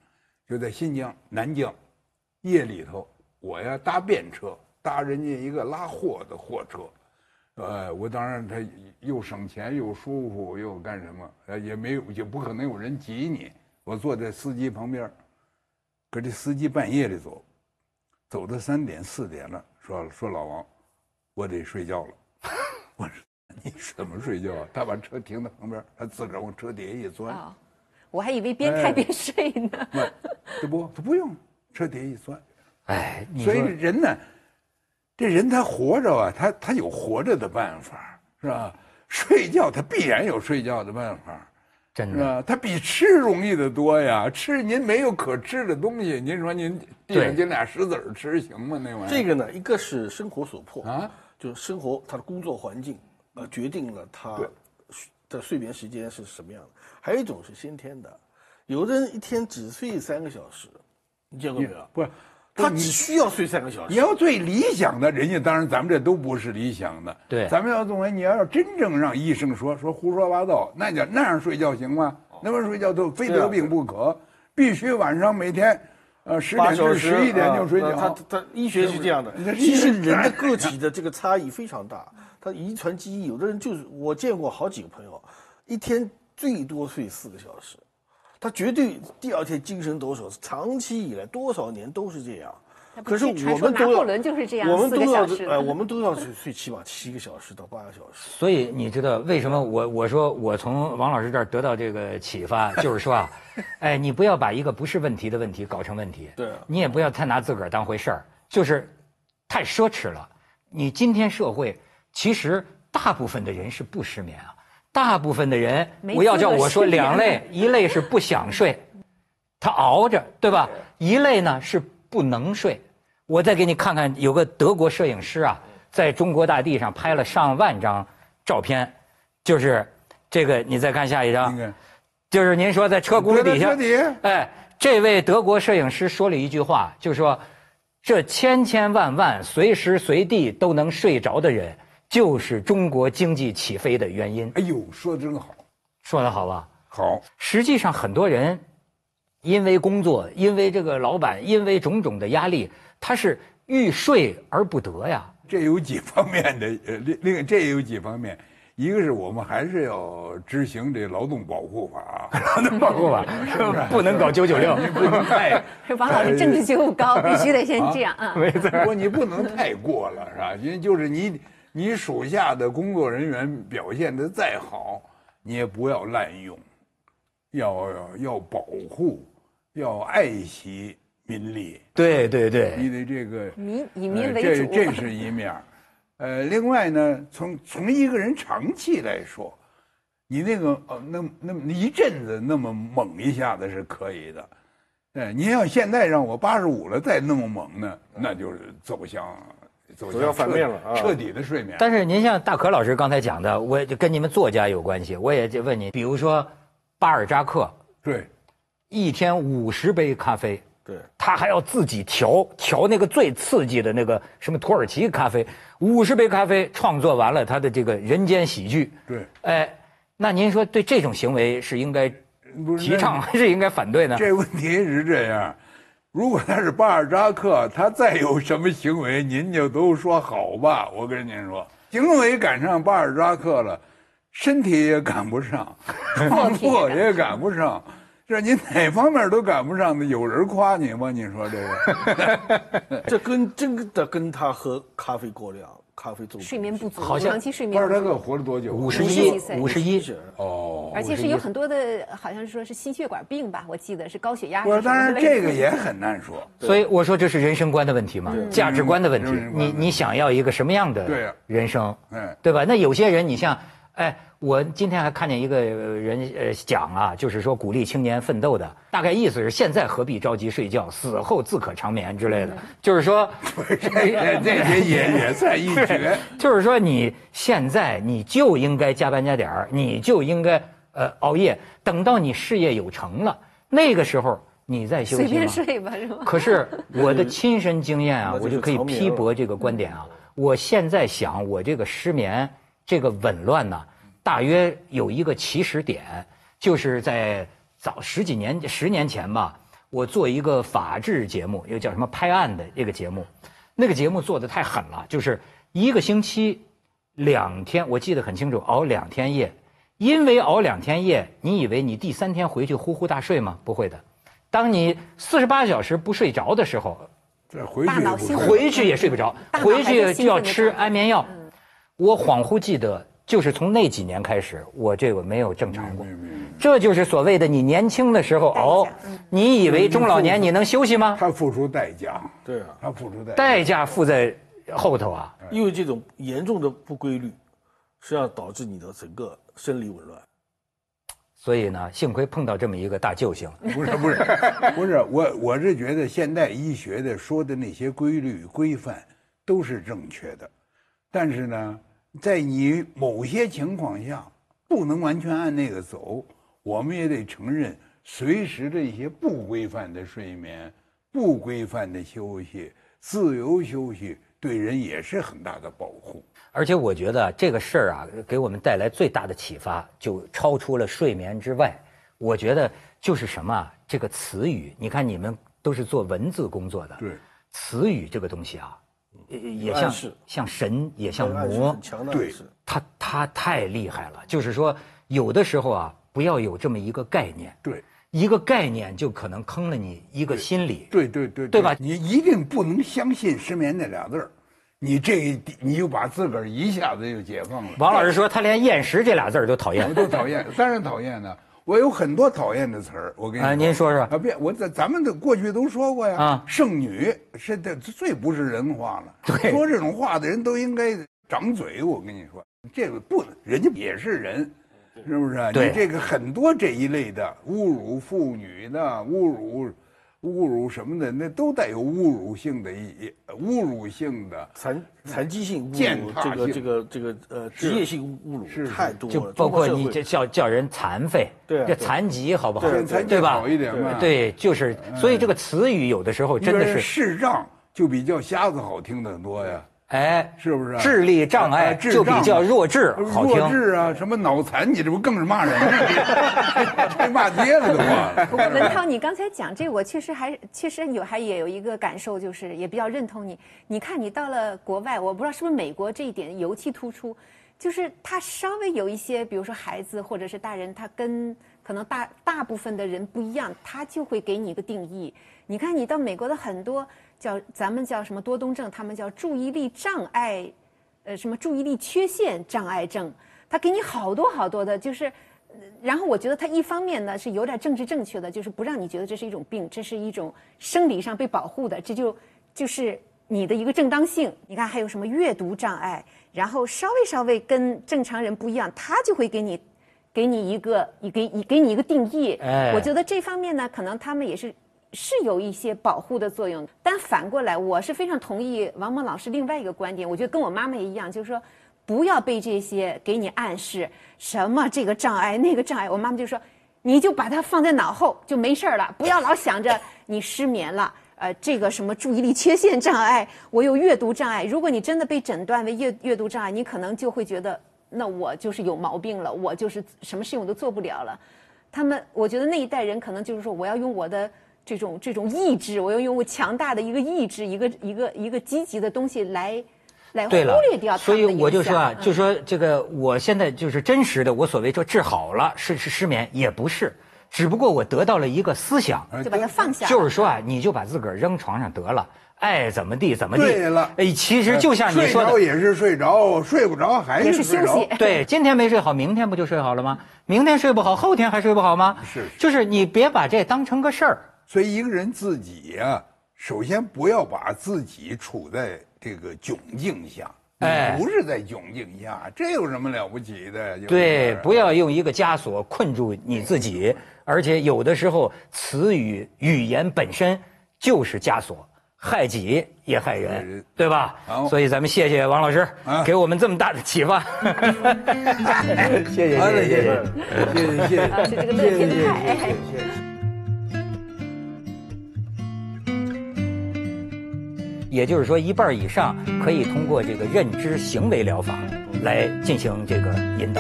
就在新疆南疆，夜里头我要搭便车，搭人家一个拉货的货车，呃，我当然他又省钱又舒服又干什么，呃，也没有也不可能有人挤你，我坐在司机旁边，可这司机半夜里走，走到三点四点了，说说老王，我得睡觉了，我说你怎么睡觉啊？他把车停在旁边，他自个儿往车底下一钻。哦，我还以为边开哎边睡呢。不，这不，他不用，车底下一钻。哎，所以人呢，这人他活着啊，他他有活着的办法，是吧？睡觉他必然有睡觉的办法，真的，是吧？他比吃容易得多呀。吃您没有可吃的东西，您说您地对上捡俩石子儿吃行吗？那玩意儿这个呢，一个是生活所迫啊，就是生活他的工作环境，呃，决定了他的睡眠时间是什么样的。还有一种是先天的，有的人一天只睡三个小时，你见过没有？不是，他你只需要睡三个小时。你要最理想的，人家当然咱们这都不是理想的。对咱们要认为你要要真正让医生说说胡说八道，那叫那样睡觉行吗？那么睡觉都非得病不可，必须晚上每天，呃十点至十一点就睡觉他。他医学是这样的那，其实人的 个体的这个差异非常大，他遗传基因，有的人就是我见过好几个朋友，一天最多睡四个小时，他绝对第二天精神抖擞，长期以来多少年都是这样。可是我们都要说拿破仑就是这样我们都要小时呃，我们都要睡睡起码七个小时到八个小时。所以你知道为什么我我说我从王老师这儿得到这个启发，就是说啊，哎，你不要把一个不是问题的问题搞成问题，对你也不要太拿自个儿当回事儿，就是太奢侈了。你今天社会其实大部分的人是不失眠啊，大部分的人没我要叫我说两类，一类是不想睡，他熬着，对吧？一类呢是不能睡。我再给你看看，有个德国摄影师啊，在中国大地上拍了上万张照片，就是这个，你再看下一张。就是您说在车轱辘底下车，底下。哎，这位德国摄影师说了一句话，就说这千千万万随时随地都能睡着的人，就是中国经济起飞的原因。哎呦，说的真好，说的好吧？好，实际上，很多人因为工作，因为这个老板，因为种种的压力，他是欲睡而不得呀。这有几方面的，呃，另另这也有几方面，一个是我们还是要执行这劳动保护法，劳动保护法是不是？不能搞九九六，不能太，王老师政治觉悟高，必须得先这样啊。没错，不过，你不能太过了，是吧？因为就是你，你属下的工作人员表现的再好，你也不要滥用，要要保护，要爱惜民力，对对对，你的这个民以呃民为主，这这是一面儿。呃，另外呢，从从一个人长期来说，你那个呃，那那么一阵子那么猛一下子是可以的。哎，您要现在让我八十五了再那么猛呢，那就是走向走走向反面了啊彻底的睡眠。但是您像大可老师刚才讲的，我就跟你们作家有关系，我也就问你，比如说巴尔扎克对，一天五十杯咖啡，对，他还要自己调调那个最刺激的那个什么土耳其咖啡，五十杯咖啡创作完了他的这个人间喜剧。对，哎，那您说对这种行为是应该提倡还是应该反对呢？这问题是这样，如果他是巴尔扎克，他再有什么行为，您就都说好吧。我跟您说，行为赶上巴尔扎克了，身体也赶不上，创作也赶不上，这您哪方面都赶不上的，有人夸你吗？你说这个？这跟真的跟他喝咖啡过量、咖啡中毒睡眠不足，好像长期睡眠不足。巴尔扎克活了多久？五十一，岁五十一，是哦，而且是有很多的，好像是说是心血管病吧，我记得是高血压。不是，是什么当然这个也很难说。所以我说这是人生观的问题嘛，价值观的问题你你想要一个什么样的人生？嗯对吧？那有些人，你像，哎，我今天还看见一个呃人呃讲啊，就是说鼓励青年奋斗的，大概意思是现在何必着急睡觉，死后自可长眠之类的，就是说，这 这这些也也算一绝。就是说你现在你就应该加班加点儿，你就应该呃熬夜，等到你事业有成了，那个时候你再休息随便吗睡吧，是吗？可是我的亲身经验啊，我就可以批驳这个观点啊。我现在想，我这个失眠，这个紊乱呢，大约有一个起始点，就是在早十几年、十年前吧，我做一个法制节目，一个叫什么拍案的这个节目，那个节目做的太狠了，就是一个星期两天，我记得很清楚，熬两天夜。因为熬两天夜，你以为你第三天回去呼呼大睡吗？不会的。当你四十八小时不睡着的时候，这回去大脑兴奋也睡回去也睡不着，回去就要吃安眠药。我恍惚记得，就是从那几年开始，我这个没有正常过。这就是所谓的你年轻的时候代价熬嗯，你以为中老年你能休息吗？他付出代价，对啊，他付出代价。代价付在后头啊。因为这种严重的不规律，实际上导致你的整个生理紊乱。所以呢，幸亏碰到这么一个大救星。不是不是不是，我我是觉得现代医学的说的那些规律规范都是正确的，但是呢，在你某些情况下不能完全按那个走，我们也得承认，随时的一些不规范的睡眠、不规范的休息、自由休息，对人也是很大的保护。而且我觉得这个事儿啊，给我们带来最大的启发，就超出了睡眠之外。我觉得就是什么啊，这个词语，你看你们都是做文字工作的，对，词语这个东西啊，也也像像神，也像魔对暗示它它太厉害了。就是说，有的时候啊，不要有这么一个概念，对。一个概念就可能坑了你一个心理。对对对，对吧你一定不能相信失眠那俩字儿，你这一你就把自个儿一下子就解放了。王老师说他连厌食这俩字儿都讨厌我。都讨厌，当然讨厌呢。我有很多讨厌的词儿，我跟你啊您说说。啊，别，我咱咱们的过去都说过呀。啊。剩女是这最不是人话了。对。说这种话的人都应该掌嘴。我跟你说，这个不能，人家也是人，是不是？你这个很多这一类的侮辱妇女的，侮辱侮辱什么的，那都带有侮辱性的意，侮辱性的。残残疾性侮辱，践踏性这个这个这个呃职业性侮辱太多了，就包括你这叫叫人残废，这对啊对残疾好不好？对吧？好一点嘛。对，就是，所以这个词语有的时候真的是，视障就比叫瞎子好听的多呀，哎，是不是啊？智力障碍就比较弱智好听。弱智啊，什么脑残，你这不更是骂人吗？这骂街了都啊！文涛，你刚才讲这，我确实还确实有还也有一个感受，就是也比较认同你。你看，你到了国外，我不知道是不是美国这一点尤其突出，就是他稍微有一些，比如说孩子或者是大人，他跟可能大大部分的人不一样，他就会给你一个定义。你看，你到美国的很多叫咱们叫什么多动症，他们叫注意力障碍，呃，什么注意力缺陷障碍症，他给你好多好多的，就是。然后我觉得他一方面呢是有点政治正确的，就是不让你觉得这是一种病，这是一种生理上被保护的，这就就是你的一个正当性。你看还有什么阅读障碍，然后稍微稍微跟正常人不一样，他就会给你给你一个给给一给你一个定义。哎我觉得这方面呢，可能他们也是是有一些保护的作用。但反过来，我是非常同意王蒙老师另外一个观点，我觉得跟我妈妈也一样，就是说。不要被这些给你暗示什么这个障碍那个障碍，我妈妈就说，你就把它放在脑后就没事儿了，不要老想着你失眠了，呃，这个什么注意力缺陷障碍，我有阅读障碍。如果你真的被诊断为阅阅读障碍，你可能就会觉得，那我就是有毛病了，我就是什么事情我都做不了了。他们，我觉得那一代人可能就是说，我要用我的这种这种意志，我要用我强大的一个意志，一个一个一个积极的东西来来忽对了略掉，他所以们的影我就说啊，响就说这个，我现在就是真实的，我所谓说治好了是是失眠，也不是，只不过我得到了一个思想，嗯就把它放下，就是说啊，你就把自个儿扔床上得了，爱怎么地怎么地。对了哎，其实就像你说的睡着，也是睡着，睡不着还也是睡着休息。对，今天没睡好，明天不就睡好了吗？明天睡不好，后天还睡不好吗？是是就是你别把这当成个事儿。所以一个人自己呀、首先不要把自己处在这个窘境下。哎不是在窘境下，这有什么了不起的？对，不要用一个枷锁困住你自己，而且有的时候词语语言本身就是枷锁，害己也害害人人，对吧？所以咱们谢谢王老师啊给我们这么大的启发，谢谢谢谢谢谢，谢谢，谢谢，谢谢。也就是说，一半以上可以通过这个认知行为疗法来进行这个引导。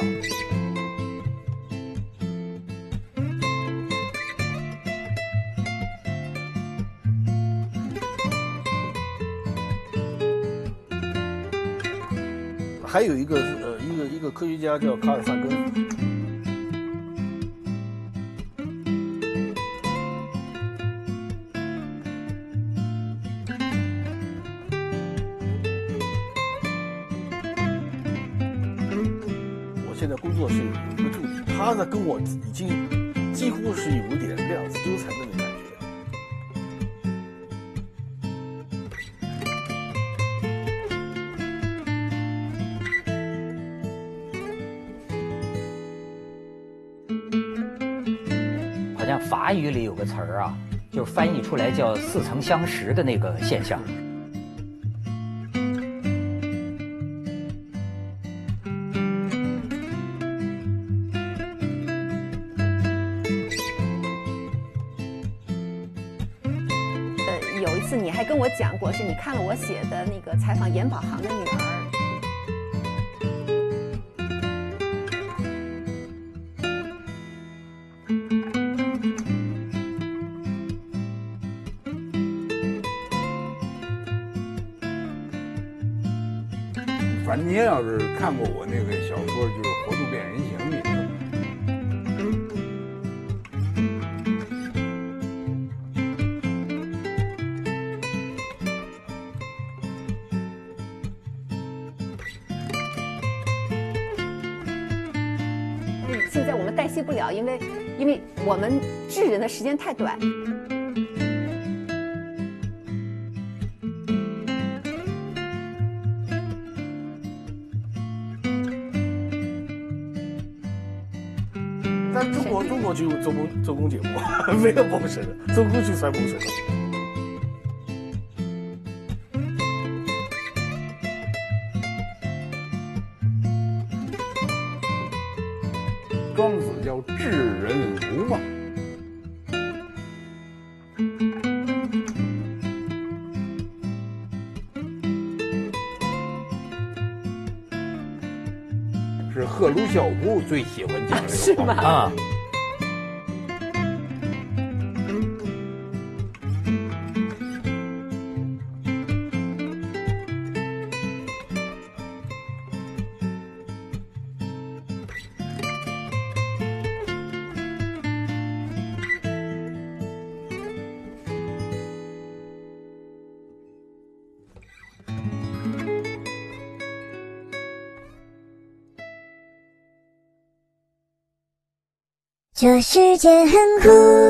还有一个呃，一个一个科学家叫卡尔萨根，他呢跟我已经几乎是有一点量子纠缠的那种感觉。好像法语里有个词儿啊，就翻译出来叫“似曾相识”的那个现象。有一次你还跟我讲过，是你看了我写的那个采访严宝航的女儿。反正您要是看过我那个小说，就是《因为因为我们治人的时间太短。在中国中国就有周公周公解梦，没有梦神的，周公就算梦神。最喜欢讲这个 话。啊，世界很酷。